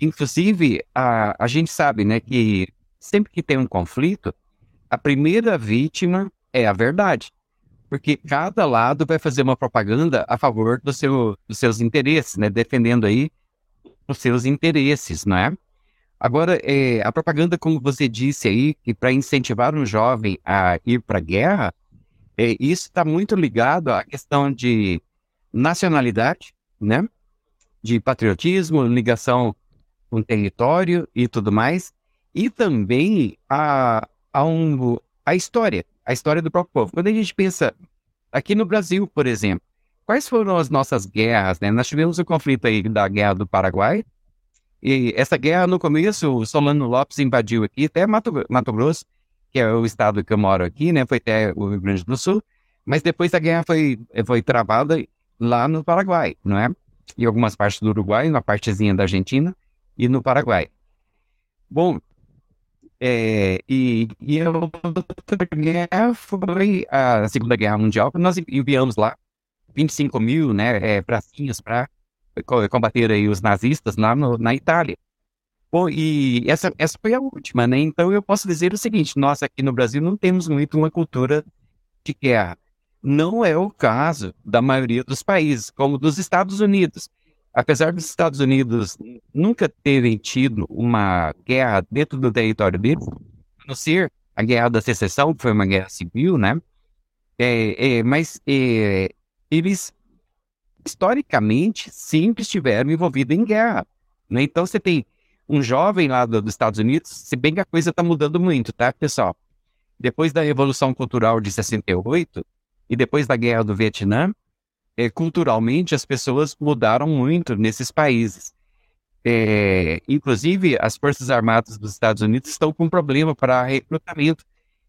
Inclusive, a, a gente sabe, né, que sempre que tem um conflito, a primeira vítima é a verdade porque cada lado vai fazer uma propaganda a favor do seu, dos seus interesses, né? Defendendo aí os seus interesses, não é? Agora, é, a propaganda, como você disse aí, que para incentivar um jovem a ir para a guerra, é, isso está muito ligado à questão de nacionalidade, né? De patriotismo, ligação com território e tudo mais, e também a, a, um, a história a história do próprio povo. Quando a gente pensa aqui no Brasil, por exemplo, quais foram as nossas guerras, né? Nós tivemos o conflito aí da Guerra do Paraguai, e essa guerra, no começo, o Solano Lopes invadiu aqui, até Mato, Mato Grosso, que é o estado que eu moro aqui, né? Foi até o Rio Grande do Sul, mas depois a guerra foi, foi travada lá no Paraguai, não é? E algumas partes do Uruguai, uma partezinha da Argentina e no Paraguai. Bom, é, e, e a outra guerra foi a Segunda Guerra Mundial, nós enviamos lá 25 mil né, é, pracinhas para combater aí os nazistas lá no, na Itália. Bom, e essa, essa foi a última, né? Então eu posso dizer o seguinte: nós aqui no Brasil não temos muito uma cultura de guerra. Não é o caso da maioria dos países, como dos Estados Unidos apesar dos Estados Unidos nunca terem tido uma guerra dentro do território deles, a não ser a Guerra da Secessão, que foi uma guerra civil, né? É, é, mas é, eles, historicamente, sempre estiveram envolvidos em guerra. Né? Então, você tem um jovem lá do, dos Estados Unidos, se bem que a coisa está mudando muito, tá, pessoal? Depois da Revolução Cultural de 68 e depois da Guerra do Vietnã, é, culturalmente as pessoas mudaram muito nesses países. É, inclusive, as Forças Armadas dos Estados Unidos estão com problema para recrutamento.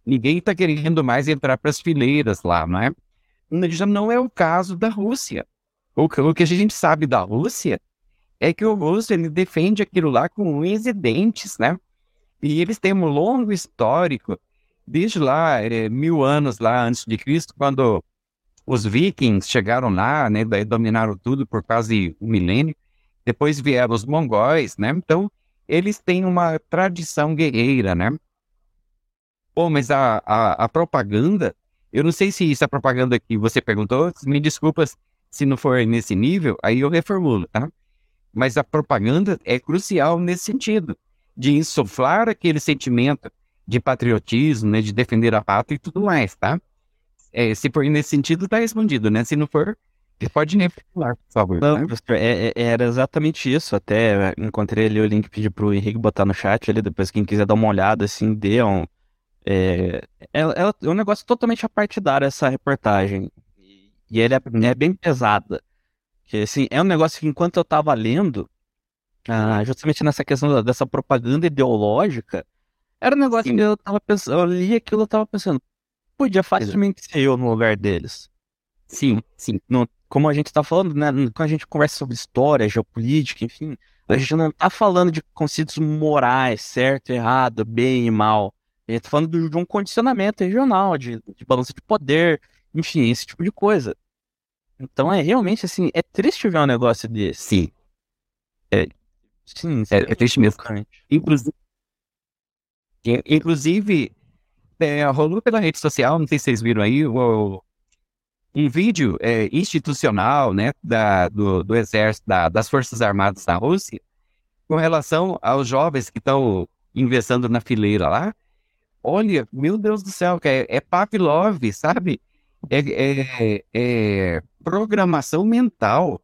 Ninguém está querendo mais entrar para as fileiras lá, não é? Já não é o caso da Rússia. O que, o que a gente sabe da Rússia é que o russo ele defende aquilo lá com unhas e dentes, né? E eles têm um longo histórico, desde lá, é, mil anos lá antes de Cristo, quando os vikings chegaram lá, né, daí dominaram tudo por quase um milênio. Depois vieram os mongóis, né? Então, eles têm uma tradição guerreira, né? Pô, mas a, a, a propaganda, eu não sei se isso é propaganda que você perguntou, me desculpa se não for nesse nível, aí eu reformulo, tá? Mas a propaganda é crucial nesse sentido, de insuflar aquele sentimento de patriotismo, né, de defender a pátria e tudo mais, tá? É, se for nesse sentido, tá respondido, né? Se não for, pode nem falar, por favor. Não, né? professor, é- é- era exatamente isso. Até é, encontrei ali o link, pedi pro Henrique botar no chat ali, depois quem quiser dar uma olhada, assim, dê um... É, ela, ela- é um negócio totalmente apartidário essa reportagem. E ele é, é bem pesada. Que, assim, é um negócio que enquanto eu tava lendo, ah, justamente nessa questão da- dessa propaganda ideológica, era um negócio Sim. que eu tava pensando, eu li aquilo, eu tava pensando, podia facilmente ser eu no lugar deles. Sim, sim. Não, como a gente tá falando, né, quando a gente conversa sobre história, geopolítica, enfim, a gente não tá falando de conceitos morais, certo, errado, bem e mal. A gente tá falando de, um condicionamento regional, de, de balança de poder, enfim, esse tipo de coisa. Então é realmente assim, é triste ver um negócio desse. Sim. Sim, É, é triste mesmo. Inclusive, in- inclusive é, rolou pela rede social, não sei se vocês viram aí, o- um vídeo é, institucional né, da, do, do exército, da- das Forças Armadas da Rússia, com relação aos jovens que estão ingressando na fileira lá. Olha, meu Deus do céu, é, é Pavlov, sabe? É, é- é programação mental.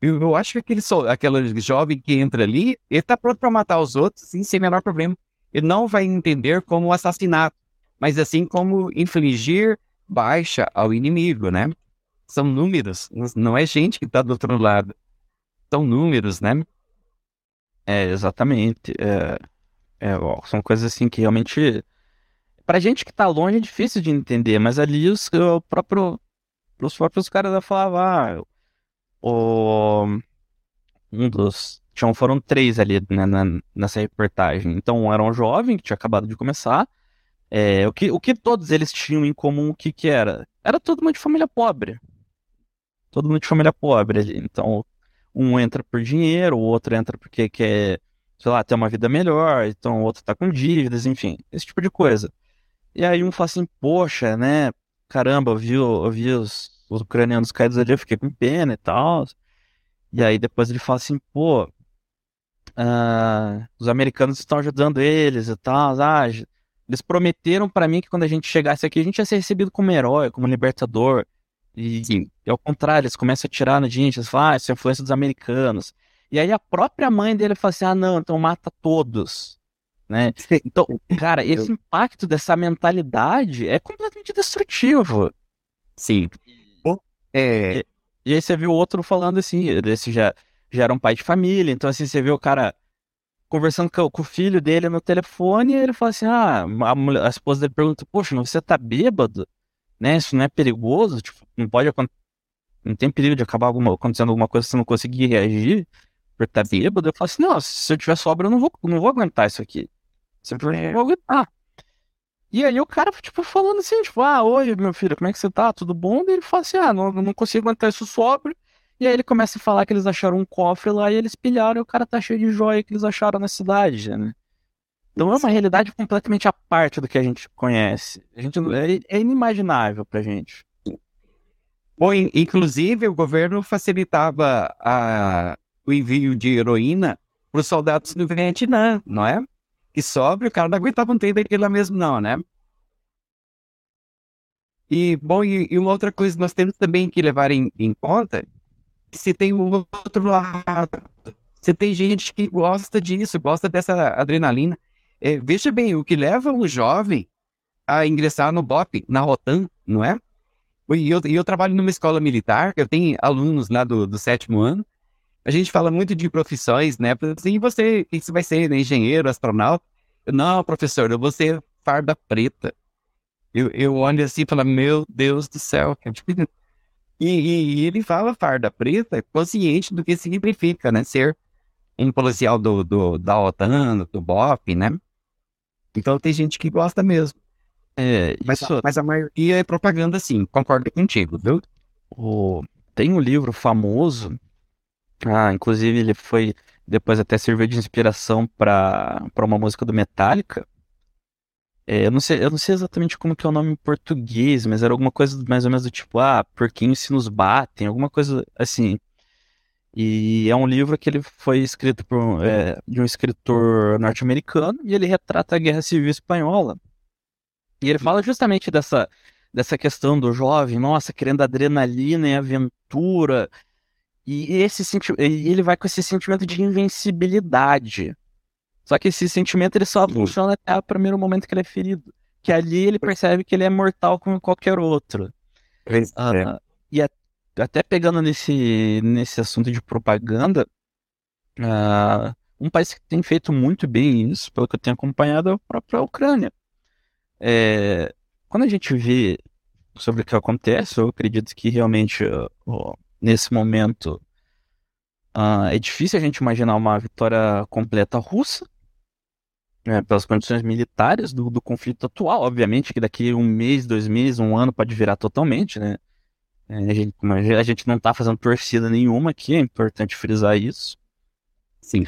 Eu, eu acho que aquele, aquele jovem que entra ali, ele tá pronto para matar os outros, sim, sem menor problema. Ele não vai entender como assassinato, mas assim como infligir baixa ao inimigo, né? São números, não- é gente que tá do outro lado. São números, né? É, exatamente. É, é, ó, são coisas assim que realmente. Pra gente que tá longe é difícil de entender, mas ali os, o próprio, os próprios caras falavam, ah, o, um dos. Tinham, foram três ali né, na- nessa reportagem. Então, um era um jovem que tinha acabado de começar. É, o, que, o que todos eles tinham em comum, o que que era? Era todo mundo de família pobre. Todo mundo de família pobre ali. Então, um entra por dinheiro, o outro entra porque quer, sei lá, ter uma vida melhor, então o outro tá com dívidas, enfim, esse tipo de coisa. E aí um fala assim, poxa, né, caramba, eu vi, eu vi os, os ucranianos caídos ali, eu fiquei com pena e tal. E aí depois ele fala assim, pô, ah, os americanos estão ajudando eles e tal, ah, eles prometeram pra mim que quando a gente chegasse aqui, a gente ia ser recebido como herói, como libertador. E, Sim. e ao contrário, eles começam a tirar na gente, eles falam, ah, isso é influência dos americanos. E aí a própria mãe dele fala assim, ah, não, então mata todos, né? Então, cara, esse impacto dessa mentalidade é completamente destrutivo. Sim. É, E aí você viu o outro falando assim, esse já, já era um pai de família, então assim, você vê o cara conversando com, com o filho dele no telefone, e ele fala assim, ah, a, mulher- a esposa dele pergunta, poxa, você tá bêbado? Né, isso não é perigoso? Tipo, não pode acon- não tem perigo de acabar alguma, acontecendo alguma coisa se você não conseguir reagir por estar bêbado? Eu falo assim, não, se eu tiver sobra, eu não vou, não vou aguentar isso aqui. Simplesmente não vou aguentar. E aí o cara, tipo, falando assim, tipo, ah, oi, meu filho, como é que você tá? Tudo bom? E ele fala assim, ah, não, não consigo aguentar isso sóbrio. E aí ele começa a falar que eles acharam um cofre lá e eles pilharam e o cara tá cheio de joia que eles acharam na cidade, né? Então é uma realidade completamente à parte do que a gente conhece. A gente, é, é inimaginável pra gente. Bom, in- inclusive, o governo facilitava a- o envio de heroína para os soldados do Vietnã, não é? Que sobre, o cara não aguentava um tempo daquilo lá mesmo, não, né? E, bom, e, e uma outra coisa que nós temos também que levar em, em conta, se tem um outro lado, se tem gente que gosta disso, gosta dessa adrenalina. É, veja bem, o que leva um jovem a ingressar no BOP, na Rotan, não é? E eu, eu trabalho numa escola militar, eu tenho alunos lá do, do sétimo ano. A gente fala muito de profissões, né? Assim, e você, o você vai ser? Né? Engenheiro, astronauta? Eu, Não, professor, eu vou ser farda preta. Eu, eu olho assim e falo, meu Deus do céu. *laughs* E, e- e ele fala farda preta, consciente do que significa, né? Ser um policial do, do, da OTAN, do BOP, né? Então tem gente que gosta mesmo. É, Mas, isso, mas a maioria é propaganda, sim. Concordo contigo, viu? o- tem um livro famoso, ah, inclusive ele foi, depois até serviu de inspiração para uma música do Metallica. É, eu não sei, eu não sei exatamente como que é o nome em português, mas era alguma coisa mais ou menos do tipo, ah, porquinhos se nos batem, alguma coisa assim. E é um livro que ele foi escrito por, é, de um escritor norte-americano e ele retrata a Guerra Civil Espanhola. E ele fala justamente dessa, dessa questão do jovem, nossa, querendo adrenalina e aventura. E esse ele vai com esse sentimento de invencibilidade. Só que esse sentimento ele só funciona até o primeiro momento que ele é ferido. Que ali ele percebe que ele é mortal como qualquer outro. É. Uh, e a, até pegando nesse, nesse assunto de propaganda, uh, um país que tem feito muito bem isso, pelo que eu tenho acompanhado, é a própria Ucrânia. É, quando a gente vê sobre o que acontece, eu acredito que realmente uh, nesse momento uh, é difícil a gente imaginar uma vitória completa russa, né, pelas condições militares do, do, conflito atual. Obviamente que daqui um mês, dois meses, um ano pode virar totalmente, né? É, a, gente, a gente não está fazendo torcida nenhuma aqui, é importante frisar isso. Sim.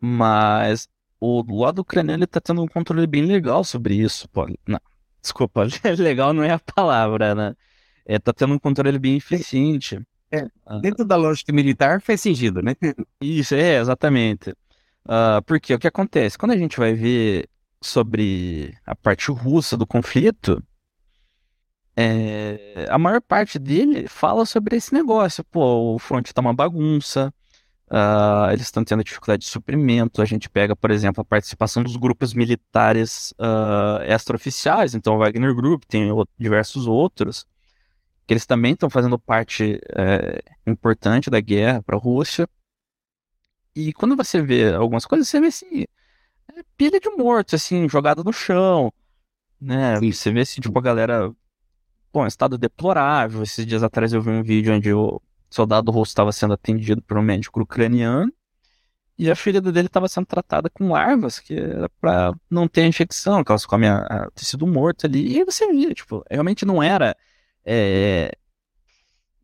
Mas o lado ucraniano está tendo um controle bem legal sobre isso. Pô. Não, desculpa, *laughs* legal não é a palavra, né? É, tá tendo um controle bem eficiente. É, dentro da lógica militar faz sentido, né? Isso, é, exatamente. Uh, porque o que acontece? Quando a gente vai ver sobre a parte russa do conflito, é, a maior parte dele fala sobre esse negócio. Pô, o fronte tá uma bagunça, uh, eles estão tendo dificuldade de suprimento. A gente pega, por exemplo, a participação dos grupos militares uh, extraoficiais, então o Wagner Group, tem diversos outros, que eles também estão fazendo parte é, importante da guerra para a Rússia. E quando você vê algumas coisas, você vê assim, é pilha de mortos, assim, jogada no chão, né? Sim. Você vê assim, tipo, a galera, bom, estado deplorável. Esses dias atrás eu vi um vídeo onde o soldado russo estava sendo atendido por um médico ucraniano e a ferida dele estava sendo tratada com larvas, que era para não ter infecção, que elas comem a, a tecido morto ali. E aí você via, tipo, realmente não era. É,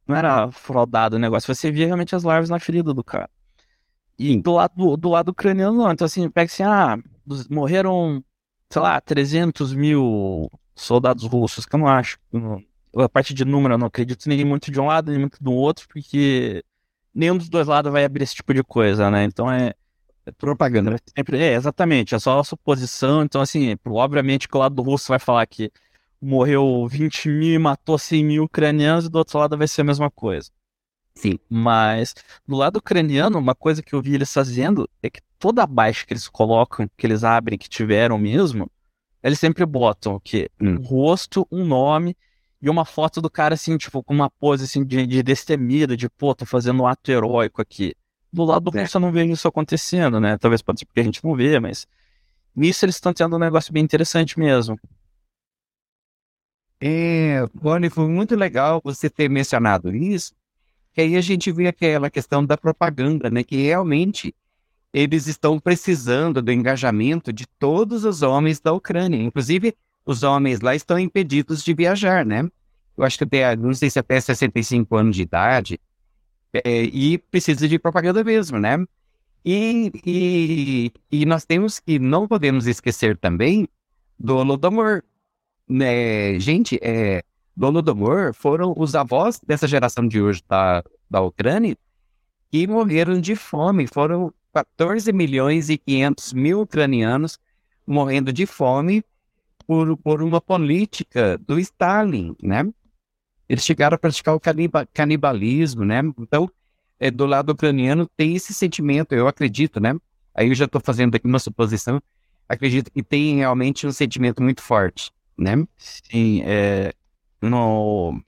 não era fraudado o negócio, você via realmente as larvas na ferida do cara. E do lado, do lado ucraniano, não. Então, assim, pega assim, ah, morreram, sei lá, 300 mil soldados russos, que eu não acho. a parte de número, eu não acredito nem muito de um lado, nem muito do outro, porque nenhum dos dois lados vai abrir esse tipo de coisa, né? Então é. É propaganda. É, sempre, é, exatamente. É só a suposição. Então, assim, obviamente que o lado do russo vai falar que morreu 20 mil e matou 100 mil ucranianos, e do outro lado vai ser a mesma coisa. Sim. Mas do lado ucraniano, uma coisa que eu vi eles fazendo é que toda a baixa que eles colocam, que eles abrem, que tiveram mesmo, eles sempre botam o quê? Hum. Um rosto, um nome e uma foto do cara assim, tipo, com uma pose assim de, de destemida, de pô, tô fazendo um ato heróico aqui. Do lado do é. russo eu não vejo isso acontecendo, né? Talvez pode ser porque a gente não vê, mas nisso eles estão tendo um negócio bem interessante mesmo. É, Bonnie, foi muito legal você ter mencionado isso, que aí a gente vê aquela questão da propaganda, né? Que realmente eles estão precisando do engajamento de todos os homens da Ucrânia. Inclusive, os homens lá estão impedidos de viajar, né? Eu acho que até, não sei se até 65 anos de idade, é, e precisa de propaganda mesmo, né? E, e, e nós temos que, não podemos esquecer também do Holodomor. Né? Gente, é, do Holodomor foram os avós dessa geração de hoje da, da Ucrânia que morreram de fome. Foram 14 milhões e 500 mil ucranianos morrendo de fome por, por uma política do Stalin, né? Eles chegaram a praticar o caniba, canibalismo, né? Então, é, do lado ucraniano tem esse sentimento, eu acredito, né? Aí eu já estou fazendo aqui uma suposição. Acredito que tem realmente um sentimento muito forte, né? Sim, é, no,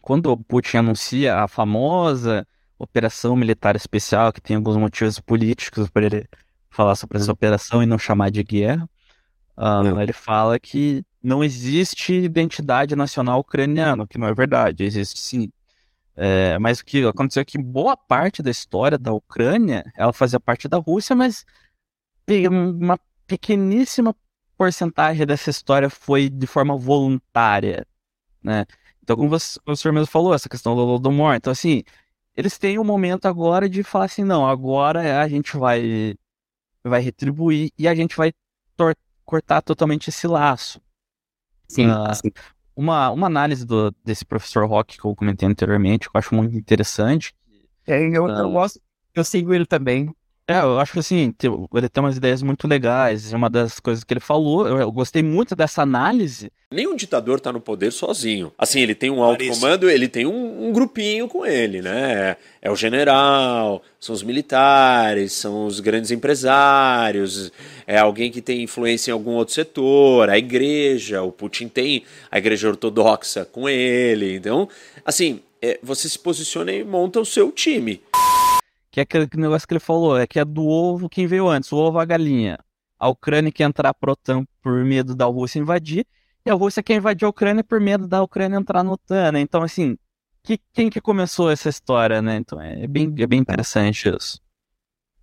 quando o Putin anuncia a famosa operação militar especial, que tem alguns motivos políticos para ele falar sobre essa operação e não chamar de guerra, uh, ele fala que não existe identidade nacional ucraniana, que não é verdade, existe sim. É, mas o que aconteceu é que boa parte da história da Ucrânia, ela fazia parte da Rússia, mas uma pequeníssima porcentagem dessa história foi de forma voluntária né? Então, como você, o senhor mesmo falou, essa questão do Holodomor. Então, assim, eles têm o um momento agora de falar assim, não, agora a gente vai, vai retribuir e a gente vai cortar totalmente esse laço. Sim, uh, sim. Uma, uma análise do, desse professor Rock que eu comentei anteriormente, que eu acho muito interessante. É, eu, uh, eu gosto, eu sigo ele também. É, eu acho que assim, ele tem umas ideias muito legais. Uma das coisas que ele falou, eu, gostei muito dessa análise. Nenhum ditador tá no poder sozinho. Assim, ele tem um alto comando, ele tem um, um grupinho com ele, né? É o general, são os militares, são os grandes empresários, é alguém que tem influência em algum outro setor, a igreja, o Putin tem a igreja ortodoxa com ele. Então, assim, é, você se posiciona e monta o seu time. Que é aquele negócio que ele falou, é que é do ovo quem veio antes, o ovo a galinha. A Ucrânia quer entrar pro OTAN por medo da Rússia invadir, e a Rússia quer invadir a Ucrânia por medo da Ucrânia entrar no OTAN, né? Então, assim, que, quem que começou essa história, né? Então é bem, é bem interessante isso.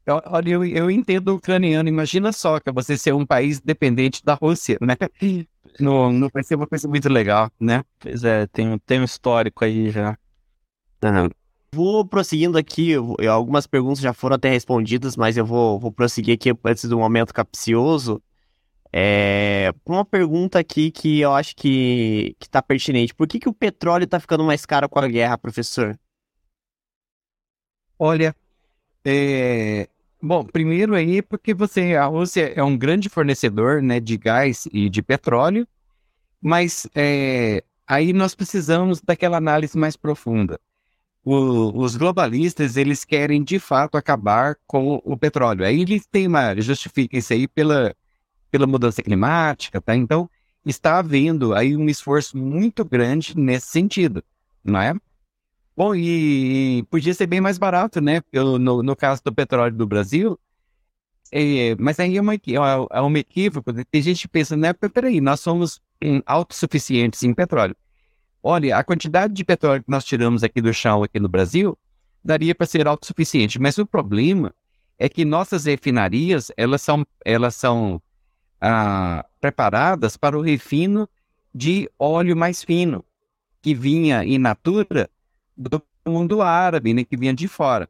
Olha, eu, eu entendo o ucraniano. Imagina só que você ser um país dependente da Rússia, né? *laughs* Não, não vai ser uma coisa muito legal, né? Pois é, tem, tem um histórico aí já. Vou prosseguindo aqui, algumas perguntas já foram até respondidas, mas eu vou, vou prosseguir aqui antes do momento capcioso. É, uma pergunta aqui que eu acho que, que tá pertinente. Por que, que o petróleo tá ficando mais caro com a guerra, professor? Olha, é, bom, primeiro aí porque você, a Rússia é um grande fornecedor, né, de gás e de petróleo, mas é, aí nós precisamos daquela análise mais profunda. O- os globalistas, eles querem de fato acabar com o petróleo. Aí eles têm uma, justifica isso aí pela, pela mudança climática, tá? Então, está havendo aí um esforço muito grande nesse sentido, não é? Bom, e, podia ser bem mais barato, né? No, no caso do petróleo do Brasil, é, mas aí é, uma, é é um equívoco. né? Tem gente que pensa, né? "Pera- Peraí, nós somos hum, autossuficientes em petróleo. Olha, a quantidade de petróleo que nós tiramos aqui do chão, aqui no Brasil, daria para ser autossuficiente. Mas o problema é que nossas refinarias, elas são, elas são ah, preparadas para o refino de óleo mais fino, que vinha in natura do mundo árabe, né, que vinha de fora.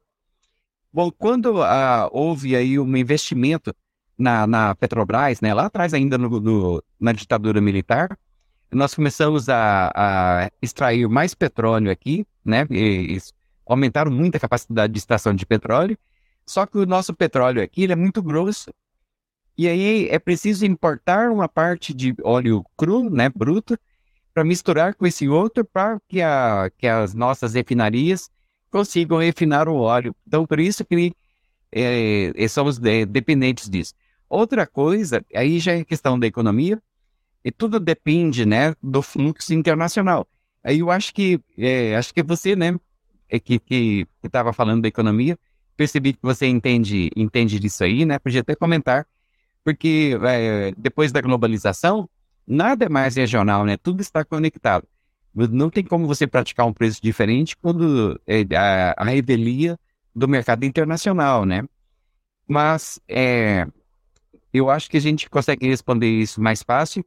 Bom, quando ah, houve aí um investimento na, na Petrobras, né, lá atrás ainda no, no- na ditadura militar, nós começamos a, a extrair mais petróleo aqui, né, e, e aumentaram muito a capacidade de extração de petróleo, só que o nosso petróleo aqui é muito grosso, e aí é preciso importar uma parte de óleo cru, né, bruto, para misturar com esse outro para que, que as nossas refinarias consigam refinar o óleo. Então, por isso que é, somos de- dependentes disso. Outra coisa, aí já é questão da economia, e tudo depende, né, do fluxo internacional. Aí eu acho que, é, acho que você, né, é que que estava falando da economia, percebi que você entende, entende disso aí, né, podia até comentar, porque é, depois da globalização, nada é mais regional, né, tudo está conectado. Não tem como você praticar um preço diferente quando é, a, a revelia do mercado internacional, né? Mas é, eu acho que a gente consegue responder isso mais fácil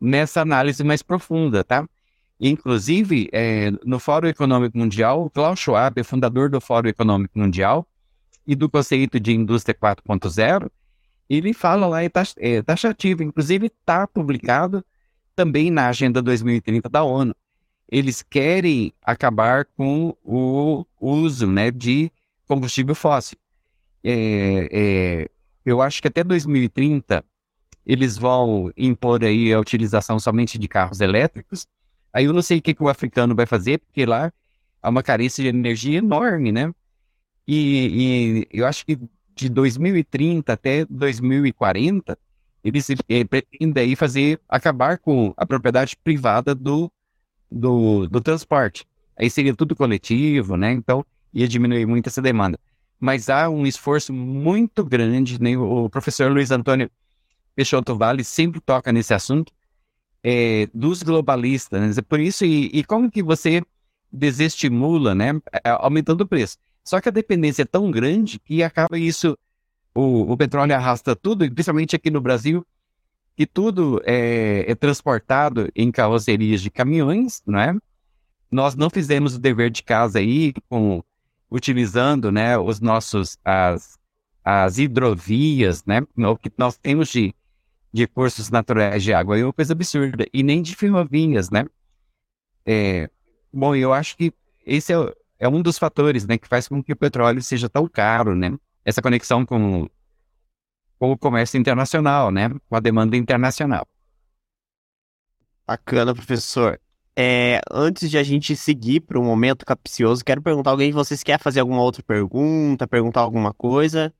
nessa análise mais profunda, tá? Inclusive, é, no Fórum Econômico Mundial, Klaus Schwab é fundador do Fórum Econômico Mundial e do conceito de indústria 4.0, ele fala lá, é, é taxativo, inclusive está publicado também na Agenda 2030 da ONU. Eles querem acabar com o uso né, de combustível fóssil. É, é, eu acho que até 2030 eles vão impor aí a utilização somente de carros elétricos. Aí eu não sei o que, que o africano vai fazer, porque lá há uma carência de energia enorme, né? E, e eu acho que de 2030 até 2040 eles eh, pretendem aí fazer acabar com a propriedade privada do, do, do transporte. Aí seria tudo coletivo, né? Então ia diminuir muito essa demanda. Mas há um esforço muito grande, né? O professor Luiz Antônio Peixoto Vale sempre toca nesse assunto, é, dos globalistas. Né? Por isso, e, e, como que você desestimula, né? Aumentando o preço. Só que a dependência é tão grande que acaba isso, o, o petróleo arrasta tudo, principalmente aqui no Brasil, que tudo é, é transportado em carrocerias de caminhões, não é? Nós não fizemos o dever de casa aí, com, utilizando, né, os nossos, as, as hidrovias, né, o que nós temos de, de cursos naturais de água, é uma coisa absurda, e nem de ferrovias, né? É, bom, eu acho que esse é, é um dos fatores, né, que faz com que o petróleo seja tão caro, né? essa conexão com, com o comércio internacional, né? Com a demanda internacional. Bacana, professor. É, antes de a gente seguir para o momento capcioso, quero perguntar alguém de vocês quer fazer alguma outra pergunta, perguntar alguma coisa?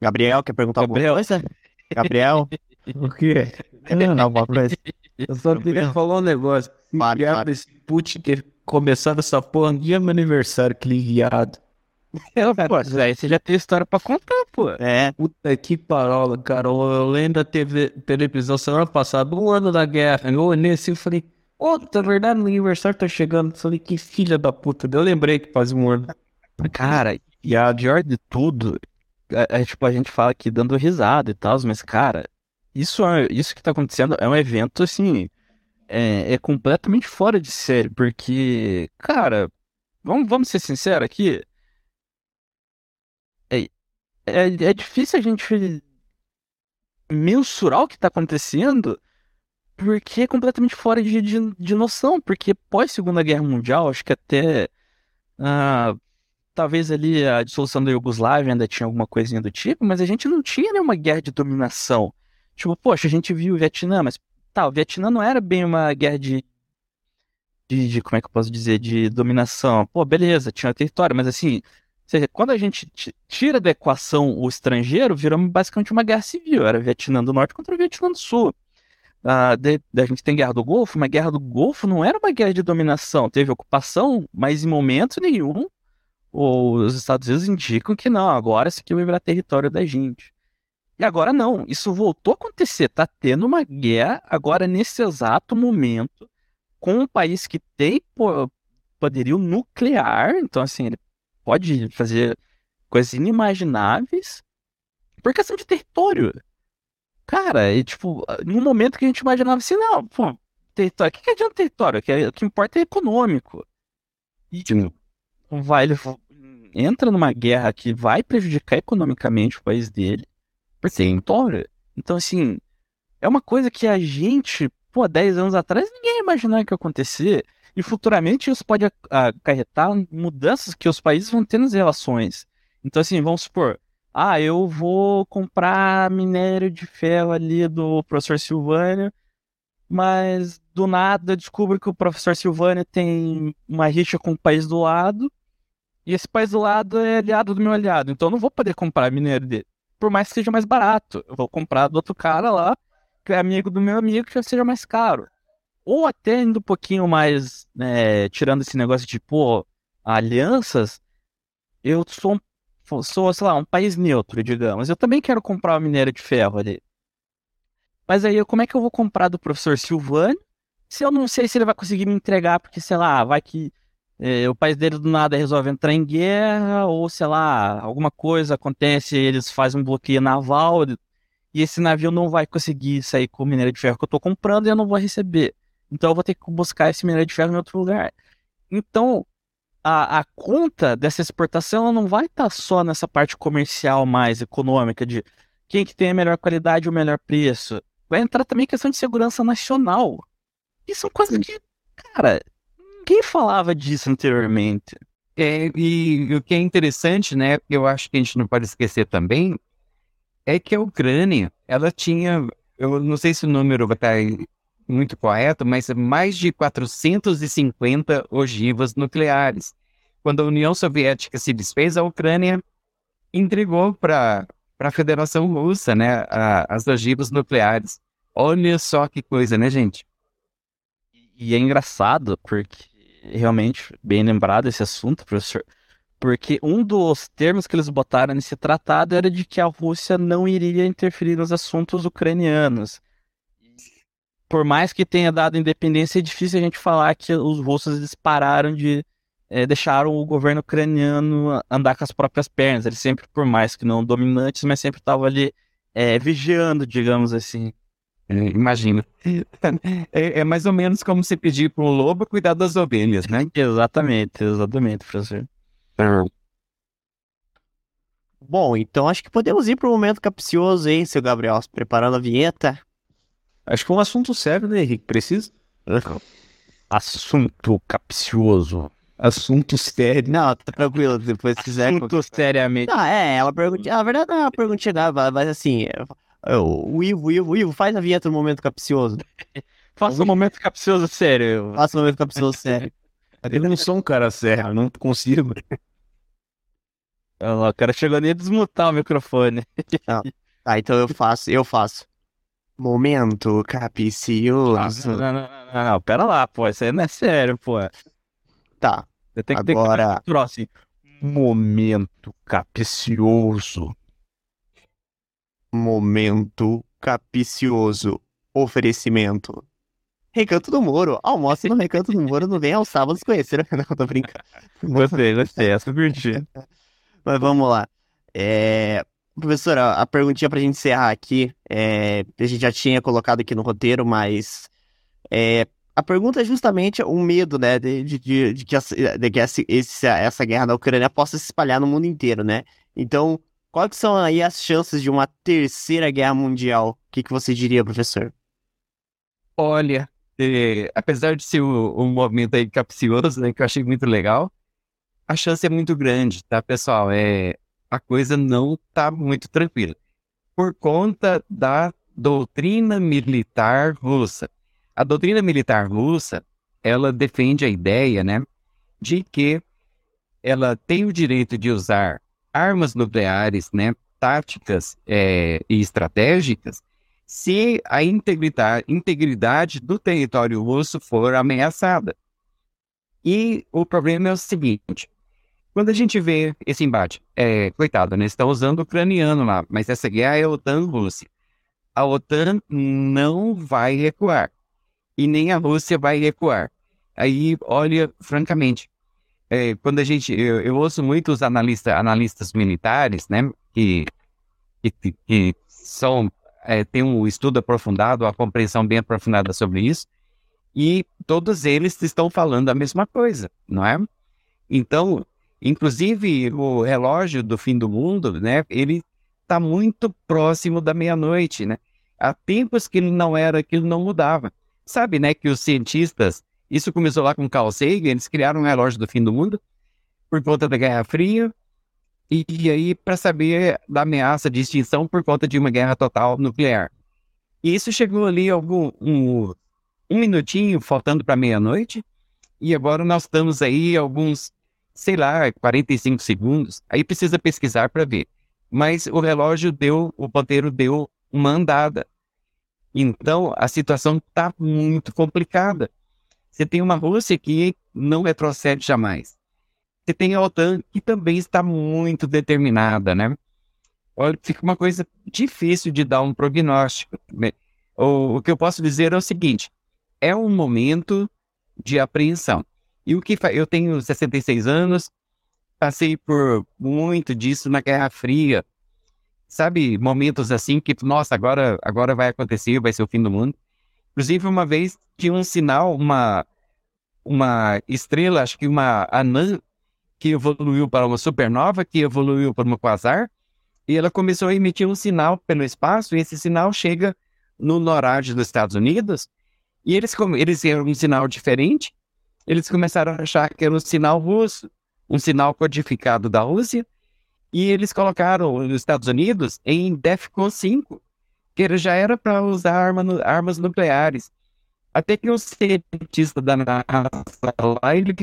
Gabriel, quer perguntar Gabriel. alguma coisa? Gabriel? *laughs* O quê? Não, alguma *laughs* coisa? Eu só queria falar um negócio. Se Fale, viado fale. esse Putin ter começado essa porra no dia do meu aniversário, que viado. É, pô, aí você já tem história pra contar, pô. É, Puta que parola, cara. Eu lembro da TV, televisão semana passada, um ano da guerra. Eu olhei assim e falei, ô, tá verdade, meu aniversário tá chegando. Eu falei, que filha da puta. Eu lembrei que faz um ano. Cara, e a pior de tudo, é, é, tipo, a gente fala aqui dando risada e tal, mas, cara, isso, é- isso que tá acontecendo é um evento, assim, é, é completamente fora de série, porque, cara, vamos, vamos ser sinceros aqui, é, é, é difícil a gente mensurar o que tá acontecendo, porque é completamente fora de, de, de noção, porque pós Segunda Guerra Mundial, acho que até... ah, talvez ali a dissolução da Iugoslávia ainda tinha alguma coisinha do tipo, mas a gente não tinha nenhuma guerra de dominação. Tipo, poxa, a gente viu o Vietnã, mas tá, o Vietnã não era bem uma guerra de, de, de- como é que eu posso dizer, de dominação. Pô, beleza, tinha território, mas assim, seja, quando a gente ti- tira da equação o estrangeiro, virou basicamente uma guerra civil. Era Vietnã do Norte contra o Vietnã do Sul. Ah, de- de- a gente tem Guerra do Golfo, mas Guerra do Golfo não era uma guerra de dominação. Teve ocupação, mas em momento nenhum os Estados Unidos indicam que não, agora isso aqui vai virar território da gente. E agora não, isso voltou a acontecer. Tá tendo uma guerra agora nesse exato momento com um país que tem po- poderio nuclear, então assim, ele pode fazer coisas inimagináveis por questão de território. Cara, e tipo, num momento que a gente imaginava assim, não, pô, território, o que, que adianta território? O que, o que importa é econômico. E vai, ele entra numa guerra que vai prejudicar economicamente o país dele por território. Então, assim, é uma coisa que a gente, pô, 10 anos atrás, ninguém ia imaginar que ia acontecer. E futuramente isso pode ac- acarretar mudanças que os países vão ter nas relações. Então, assim, vamos supor, ah, eu vou comprar minério de ferro ali do professor Silvânio, mas do nada eu descubro que o professor Silvânio tem uma rixa com o país do lado, e esse país do lado é aliado do meu aliado, então eu não vou poder comprar minério dele, por mais que seja mais barato. Eu vou comprar do outro cara lá, que é amigo do meu amigo, que já seja mais caro. Ou até indo um pouquinho mais, né, tirando esse negócio de, pô, alianças, eu sou, um- sou, sei lá, um país neutro, digamos. Eu também quero comprar o minério de ferro ali. Mas aí, como é que eu vou comprar do professor Silvânio se eu não sei se ele vai conseguir me entregar, porque, sei lá, vai que o país dele do nada resolve entrar em guerra, ou sei lá, alguma coisa acontece, eles fazem um bloqueio naval, e esse navio não vai conseguir sair com o minério de ferro que eu tô comprando e eu não vou receber. Então eu vou ter que buscar esse minério de ferro em outro lugar. Então, a, a conta dessa exportação ela não vai estar só nessa parte comercial mais econômica de quem que tem a melhor qualidade e o melhor preço. Vai entrar também questão de segurança nacional. E são coisas que, cara, ninguém falava disso anteriormente. É, e o que é interessante, né, que eu acho que a gente não pode esquecer também, é que a Ucrânia, ela tinha, eu não sei se o número vai estar muito correto, mas mais de 450 ogivas nucleares. Quando a União Soviética se desfez, a Ucrânia entregou para a Federação Russa, né, a- as ogivas nucleares. Olha só que coisa, né, gente? E é engraçado, porque realmente, bem lembrado esse assunto, professor, porque um dos termos que eles botaram nesse tratado era de que a Rússia não iria interferir nos assuntos ucranianos. Por mais que tenha dado independência, é difícil a gente falar que os russos eles pararam de. eh, deixaram o governo ucraniano andar com as próprias pernas. Eles sempre, por mais que não dominantes, mas sempre estavam ali eh, vigiando, digamos assim. É, imagino. É, é mais ou menos como se pedir para um lobo cuidar das ovelhas, né? Exatamente, exatamente, professor. Bom, então acho que podemos ir para o momento capcioso, hein, seu Gabriel? Se Preparando a vinheta. Acho que é um assunto sério, né, Henrique? Precisa? Assunto capcioso. Assunto sério. Não, tá tranquilo, depois se quiser. Muito seriamente. Ah, é, ela pergunta. Na verdade, não é uma perguntinha, mas assim. É, O Ivo, o Ivo, o Ivo, faz a vinheta no momento capcioso. *laughs* Faça um momento capcioso sério. Faça o momento capcioso sério. *laughs* Eu não sou um cara sério, eu não consigo. *laughs* Olha lá, o cara chegou nem a desmutar o microfone. Tá, então eu faço, eu faço. Momento capcioso. Não, não, não, não, não, pera lá, pô. Isso aí não é sério, pô. Tá, Você tem que ter Agora- natural, assim. Momento capcioso. Momento capcioso. Oferecimento. Recanto do Moro. Almoce no Recanto do Moro, não vem aos sábados conhecer. Não, tô brincando. Gostei, gostei. Essa curti. Mas vamos lá. É... Professora, a perguntinha pra gente encerrar aqui, é... a gente já tinha colocado aqui no roteiro, mas é... a pergunta é justamente o medo, né, de, de, de- de que, essa, de que essa, essa guerra da Ucrânia possa se espalhar no mundo inteiro, né? Então, quais são aí as chances de uma terceira guerra mundial? O que, que você diria, professor? Olha, é, apesar de ser um, um movimento aí capcioso, né, que eu achei muito legal, a chance é muito grande, tá, pessoal? É, a coisa não tá muito tranquila. Por conta da doutrina militar russa. A doutrina militar russa, ela defende a ideia, né, de que ela tem o direito de usar armas nucleares, né, táticas é, e estratégicas, se a integridade, integridade do território russo for ameaçada. E o problema é o seguinte: quando a gente vê esse embate, é, coitado, né? Estão usando o ucraniano lá, mas essa guerra é OTAN-Rússia. A OTAN não vai recuar. E nem a Rússia vai recuar. Aí, olha, francamente, é, quando a gente. Eu, eu ouço muitos analistas, analistas militares, né? Que, que, que são é, tem um estudo aprofundado, uma compreensão bem aprofundada sobre isso, e todos eles estão falando a mesma coisa, não é? Então, inclusive o relógio do fim do mundo, né? Ele está muito próximo da meia-noite, né? Há tempos que ele não era, que ele não mudava. Sabe, né? Que os cientistas, isso começou lá com Carl Sagan, eles criaram um relógio do fim do mundo por conta da Guerra Fria, e, e aí para saber da ameaça de extinção por conta de uma guerra total nuclear. E isso chegou ali algum um, um minutinho faltando para meia-noite e agora nós estamos aí alguns, sei lá, 45 segundos. Aí precisa pesquisar para ver. Mas o relógio deu, o ponteiro deu uma andada. Então a situação está muito complicada. Você tem uma Rússia que não retrocede jamais. Você tem a OTAN, que também está muito determinada, né? Olha, fica uma coisa difícil de dar um prognóstico. né? O, o que eu posso dizer é o seguinte: é um momento de apreensão. E o que eu tenho 66 anos, passei por muito disso na Guerra Fria. Sabe, momentos assim que, nossa, agora, agora vai acontecer, vai ser o fim do mundo. Inclusive, uma vez tinha um sinal, uma, uma estrela, acho que uma anã, que evoluiu para uma supernova, que evoluiu para uma quasar, e ela começou a emitir um sinal pelo espaço, e esse sinal chega no NORAD dos Estados Unidos, e eles, eles eram um sinal diferente, eles começaram a achar que era um sinal russo, um sinal codificado da Rússia, e eles colocaram os Estados Unidos em DEFCON 5, que já era para usar arma armas nucleares. Até que um cientista da NASA lá, ele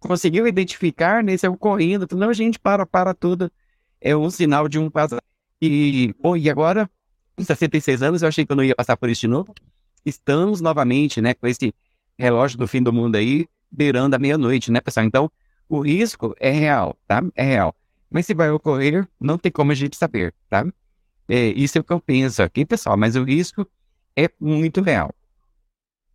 conseguiu identificar, né, saiu correndo, falou, não, gente, para, para tudo, é um sinal de um quase... E, bom, e agora, com 66 anos, eu achei que eu não ia passar por isso de novo, estamos novamente, né, com esse relógio do fim do mundo aí, beirando a meia-noite, né, pessoal? Então, o risco é real, tá? É real. Mas se vai ocorrer, não tem como a gente saber, tá? É, isso é o que eu penso aqui, pessoal, mas o risco é muito real.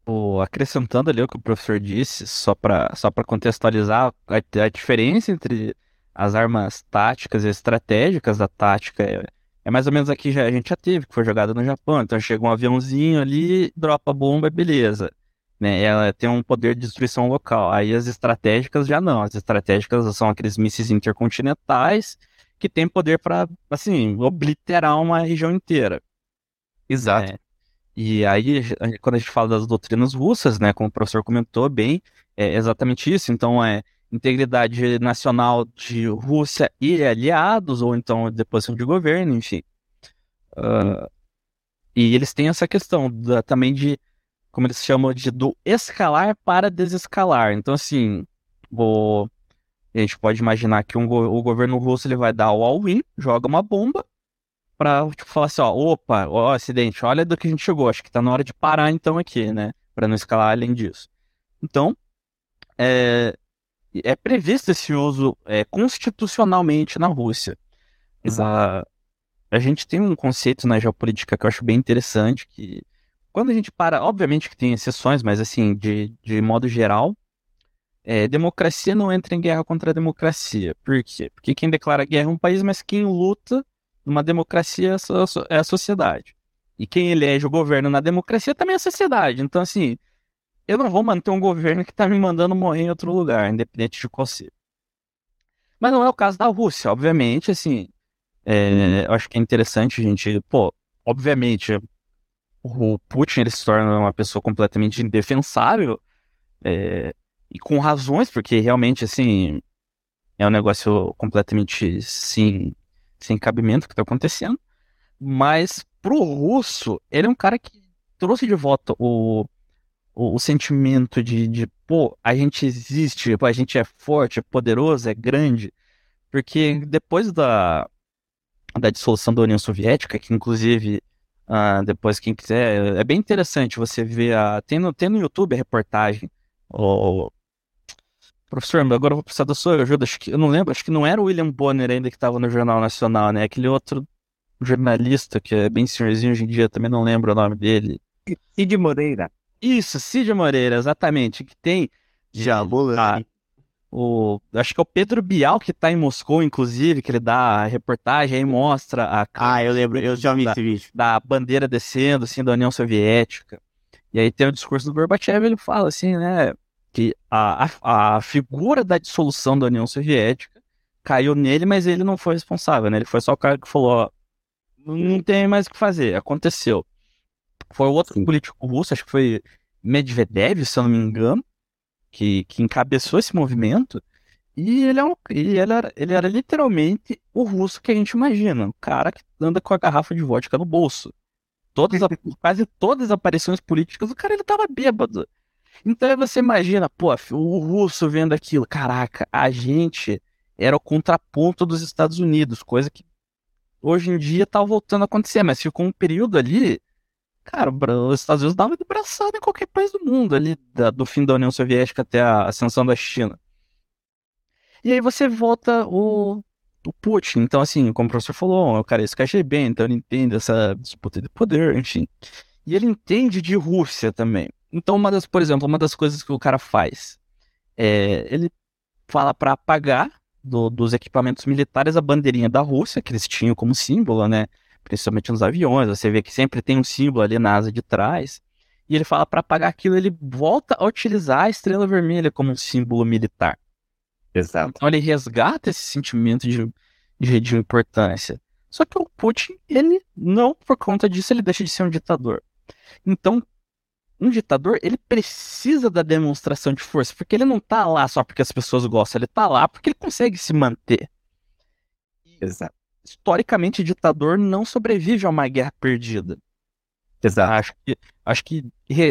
Pô, acrescentando ali o que o professor disse, só para só contextualizar a, a diferença entre as armas táticas e estratégicas da tática é, é mais ou menos a que já, a gente já teve, que foi jogada no Japão. Então chega um aviãozinho ali, dropa a bomba, beleza. Né? Ela tem um poder de destruição local. Aí as estratégicas já não. As estratégicas são aqueles mísseis intercontinentais que têm poder para, assim, obliterar uma região inteira. Exato. É. E aí, quando a gente fala das doutrinas russas, né, como o professor comentou bem, é exatamente isso. Então, é integridade nacional de Rússia e aliados, ou então deposição de governo, enfim. Uh, e eles têm essa questão da, também de, como eles chamam de do escalar para desescalar. Então, assim, o, a gente pode imaginar que um, o governo russo ele vai dar o all-in, joga uma bomba, para tipo, falar assim, ó, opa, ó, acidente, olha do que a gente chegou, acho que tá na hora de parar então aqui, né? Para não escalar além disso. Então, é, é previsto esse uso é, constitucionalmente na Rússia. A, a gente tem um conceito na geopolítica que eu acho bem interessante, que quando a gente para, obviamente que tem exceções, mas assim, de, de modo geral, é, democracia não entra em guerra contra a democracia. Por quê? Porque quem declara guerra é um país, mas quem luta numa democracia é a sociedade. E quem elege o governo na democracia também é a sociedade. Então, assim, eu não vou manter um governo que está me mandando morrer em outro lugar, independente de qual seja. Mas não é o caso da Rússia, obviamente, assim. É, eu acho que é interessante gente. Pô, obviamente, o Putin ele se torna uma pessoa completamente indefensável. É, e com razões, porque realmente, assim, é um negócio completamente sim sem cabimento que está acontecendo. Mas pro russo, ele é um cara que trouxe de volta o, o, o sentimento de, de, pô, a gente existe, pô, a gente é forte, é poderoso, é grande. Porque depois da, da dissolução da União Soviética, que inclusive, uh, depois quem quiser, é bem interessante você ver, a, tem, no, tem no YouTube a reportagem, o, Professor, agora eu vou precisar da sua ajuda. Acho que, eu não lembro, acho que não era o William Bonner ainda que estava no Jornal Nacional, né? Aquele outro jornalista que é bem senhorzinho hoje em dia, também não lembro o nome dele. Cid Moreira. Isso, Cid Moreira, exatamente. Que tem. Já, ah, o, acho que é o Pedro Bial que está em Moscou, inclusive, que ele dá a reportagem aí mostra a. Ah, eu lembro, eu já vi da, esse vídeo. Da bandeira descendo, assim, da União Soviética. E aí tem o discurso do Gorbachev, ele fala assim, né? Que a, a, a, figura da dissolução da União Soviética caiu nele, mas ele não foi responsável, né? Ele foi só o cara que falou, ó, não tem mais o que fazer, aconteceu. Foi outro Sim. político russo, acho que foi Medvedev, se eu não me engano, que, que encabeçou esse movimento, e ele, é um, ele, era, ele era literalmente o russo que a gente imagina, o cara que anda com a garrafa de vodka no bolso. Todas, *laughs* quase todas as aparições políticas, o cara ele tava bêbado. Então você imagina, pô, o russo vendo aquilo, caraca, a gente era o contraponto dos Estados Unidos, coisa que hoje em dia tá voltando a acontecer, mas ficou um período ali, cara, os Estados Unidos davam de braçada em qualquer país do mundo, ali da, do fim da União Soviética até a ascensão da China. E aí você volta o, o Putin, então assim, como o professor falou, o cara é esse KGB, então ele entende essa disputa de poder, enfim. E ele entende de Rússia também. Então, uma das, por exemplo, uma das coisas que o cara faz é ele fala para apagar do, dos equipamentos militares a bandeirinha da Rússia, que eles tinham como símbolo, né? Principalmente nos aviões, você vê que sempre tem um símbolo ali na asa de trás. E ele fala para apagar aquilo, ele volta a utilizar a estrela vermelha como um símbolo militar. Exato. Então ele resgata esse sentimento de, de, de importância. Só que o Putin, ele não, por conta disso, ele deixa de ser um ditador. Então, um ditador, ele precisa da demonstração de força, porque ele não tá lá só porque as pessoas gostam, ele tá lá porque ele consegue se manter. Exato. Historicamente, ditador não sobrevive a uma guerra perdida. Exato. Acho que, acho que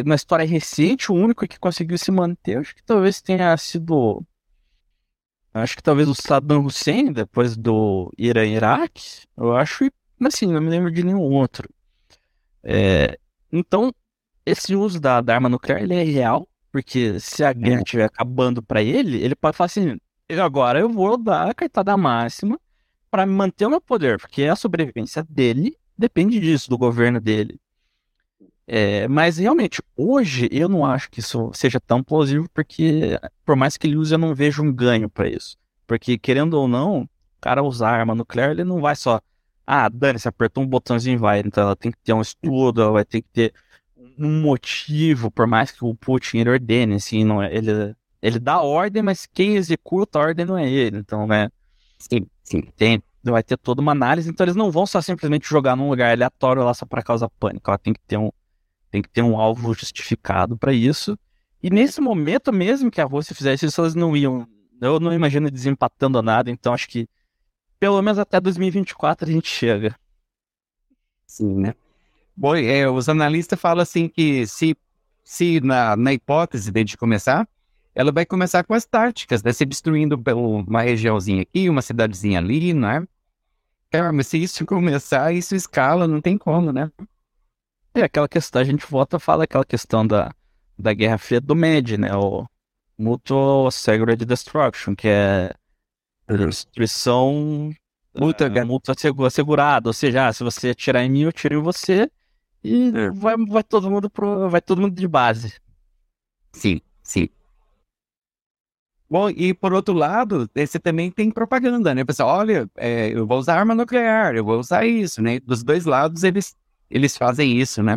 na história recente, o único que conseguiu se manter, acho que talvez tenha sido. Acho que talvez o Saddam Hussein, depois do Irã-Iraque. Eu acho, assim, não me lembro de nenhum outro. É, então, esse uso da, da, arma nuclear ele é real, porque se a guerra estiver acabando para ele, ele pode falar assim: agora eu vou dar a cartada máxima para manter o meu poder, porque a sobrevivência dele depende disso, do governo dele. É, mas realmente, hoje eu não acho que isso seja tão plausível, porque por mais que ele use, eu não vejo um ganho para isso. Porque, querendo ou não, o cara usar arma nuclear, ele não vai só. Ah, dane-se, apertou um botãozinho e vai. Então ela tem que ter um estudo, ela vai ter que ter um motivo, por mais que o Putin ele ordene, assim, não é, ele, ele dá ordem, mas quem executa a ordem não é ele, então, né? Sim, sim. Tem, vai ter toda uma análise, então eles não vão só simplesmente jogar num lugar aleatório lá só para causar pânico, ela tem que ter um tem que ter um alvo justificado para isso. E nesse momento mesmo que a Rússia fizesse isso, elas não iam. Eu não imagino desempatando nada, então acho que pelo menos até 2024 a gente chega. Sim, né? Bom, é, os analistas falam assim que se, se na, na hipótese de começar, ela vai começar com as táticas, né? Se destruindo uma regiãozinha aqui, uma cidadezinha ali, né? Cara, mas se isso começar, isso escala, não tem como, né? É aquela questão, a gente volta a falar aquela questão da, da Guerra Fria do MED, né? O Mutual Segregated Destruction, que é destruição multa, é, multa assegurada, ou seja, ah, se você atirar em mim, eu tiro em você e é. vai, vai todo mundo pro, vai todo mundo de base. Sim, sim. Bom, e por outro lado, você também tem propaganda, né? Pessoal, olha, é, eu vou usar arma nuclear, eu vou usar isso, né? Dos dois lados eles, eles fazem isso, né?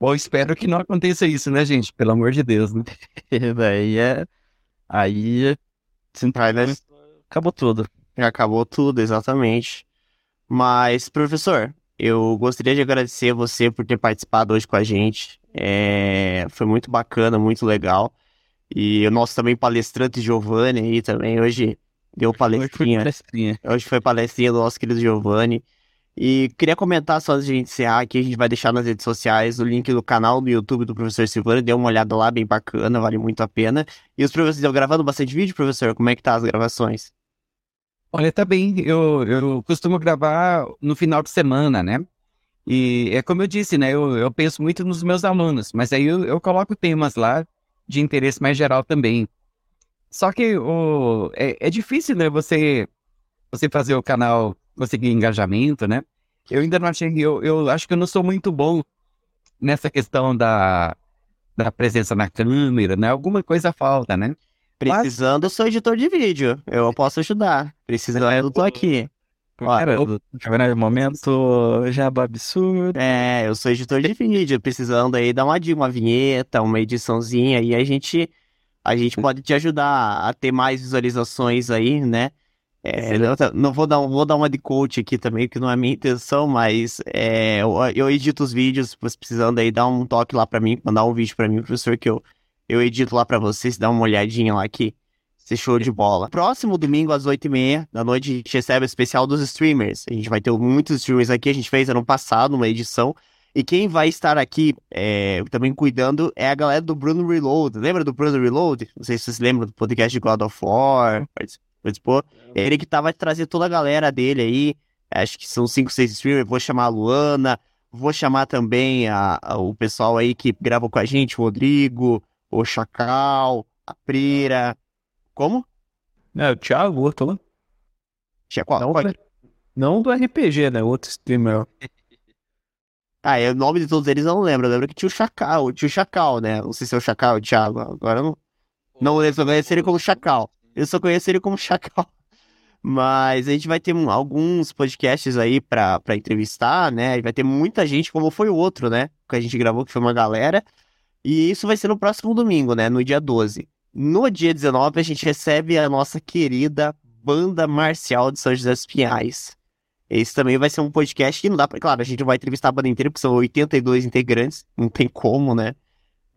Bom, espero que não aconteça isso, né, gente? Pelo amor de Deus, né? *laughs* Daí é. Aí. Aí, Acabou tudo. Acabou tudo, exatamente. Mas, professor, eu gostaria de agradecer você por ter participado hoje com a gente. É... Foi muito bacana, muito legal. E o nosso também palestrante Giovanni aí também, hoje deu palestrinha. Hoje foi palestrinha. Hoje foi palestrinha do nosso querido Giovanni. E queria comentar só antes de a gente encerrar aqui, a gente vai deixar nas redes sociais o link do canal do YouTube do professor Silvano, dê uma olhada lá, bem bacana, vale muito a pena. E os professores estão gravando bastante vídeo, professor? Como é que tá as gravações? Olha, tá bem, eu, eu costumo gravar no final de semana, né? E é como eu disse, né? Eu, eu penso muito nos meus alunos, mas aí eu, eu coloco temas lá de interesse mais geral também. Só que o, é, é difícil, né? Você, você fazer o canal conseguir engajamento, né? Eu ainda não achei, eu, eu acho que eu não sou muito bom nessa questão da, da presença na câmera, né? Alguma coisa falta, né? Precisando, eu sou editor de vídeo. Eu posso ajudar. Precisando, eu tô aqui. Cara, no momento já é absurdo. É, eu sou editor de vídeo, precisando aí dar uma, uma vinheta, uma ediçãozinha, e a gente, a gente pode te ajudar a ter mais visualizações aí, né? É, não vou dar, vou dar uma de coach aqui também, que não é minha intenção, mas é, eu, eu, edito os vídeos, precisando aí, dar um toque lá para mim, mandar um vídeo para mim, professor, que eu, eu edito lá para vocês, dá uma olhadinha lá aqui. Esse show de bola. Próximo domingo, às 8h30 da noite, a gente recebe o especial dos streamers. A gente vai ter muitos streamers aqui. A gente fez ano passado uma edição. E quem vai estar aqui é, também cuidando é a galera do Bruno Reload. Lembra do Bruno Reload? Não sei se vocês lembram do podcast de God of War. É ele que tá, vai trazer toda a galera dele aí. Acho que são 5, 6 streamers. Vou chamar a Luana. Vou chamar também a, a, o pessoal aí que grava com a gente, o Rodrigo, o Chacal, a Prira. Como? É, o Thiago, outro lá. Qual, não, qual? não do RPG, né? Outro streamer. *laughs* Ah, é, o nome de todos eles eu não lembro. Eu lembro que tinha o Chacal, tinha o Chacal, né? Não sei se é o Chacal ou o Thiago. Agora eu não. Não lembro, eu conheço ele como Chacal. Eu só conheço ele como Chacal. *laughs* Mas a gente vai ter alguns podcasts aí pra, pra entrevistar, né? E vai ter muita gente, como foi o outro, né? Que a gente gravou, que foi uma galera. E isso vai ser no próximo domingo, né? No dia 12. No dia 19, a gente recebe a nossa querida Banda Marcial de São José dos Pinhais. Esse também vai ser um podcast que não dá pra. Claro, a gente vai entrevistar a banda inteira, porque são 82 integrantes, não tem como, né?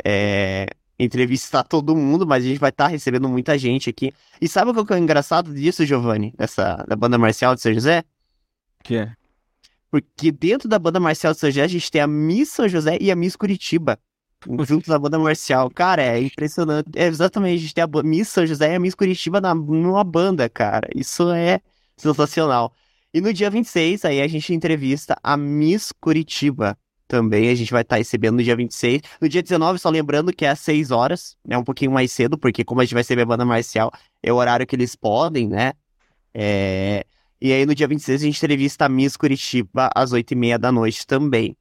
É, entrevistar todo mundo, mas a gente vai estar tá recebendo muita gente aqui. E sabe o que é engraçado disso, Giovanni? Dessa, da banda marcial de São José? Que é? Porque dentro da banda marcial de São José, a gente tem a Miss São José e a Miss Curitiba *laughs* junto da banda marcial. Cara, é impressionante. É exatamente, a gente tem a Miss São José e a Miss Curitiba na, numa banda, cara. Isso é sensacional. E no dia 26, aí a gente entrevista a Miss Curitiba também. A gente vai estar tá recebendo no dia 26. No dia 19, só lembrando que é às 6 horas, né? Um pouquinho mais cedo, porque como a gente vai receber a banda marcial, é o horário que eles podem, né? É... E aí no dia 26 a gente entrevista a Miss Curitiba às 8h30 da noite também.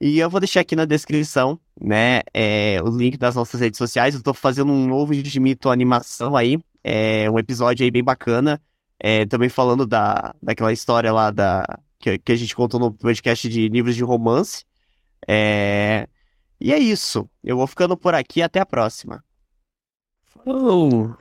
E eu vou deixar aqui na descrição, né, é, o link das nossas redes sociais. Eu tô fazendo um novo vídeo de mito animação aí, é, um episódio aí bem bacana, é, também falando da, daquela história lá da, que, que a gente contou no podcast de livros de romance. É, e é isso. Eu vou ficando por aqui. Até a próxima. Falou!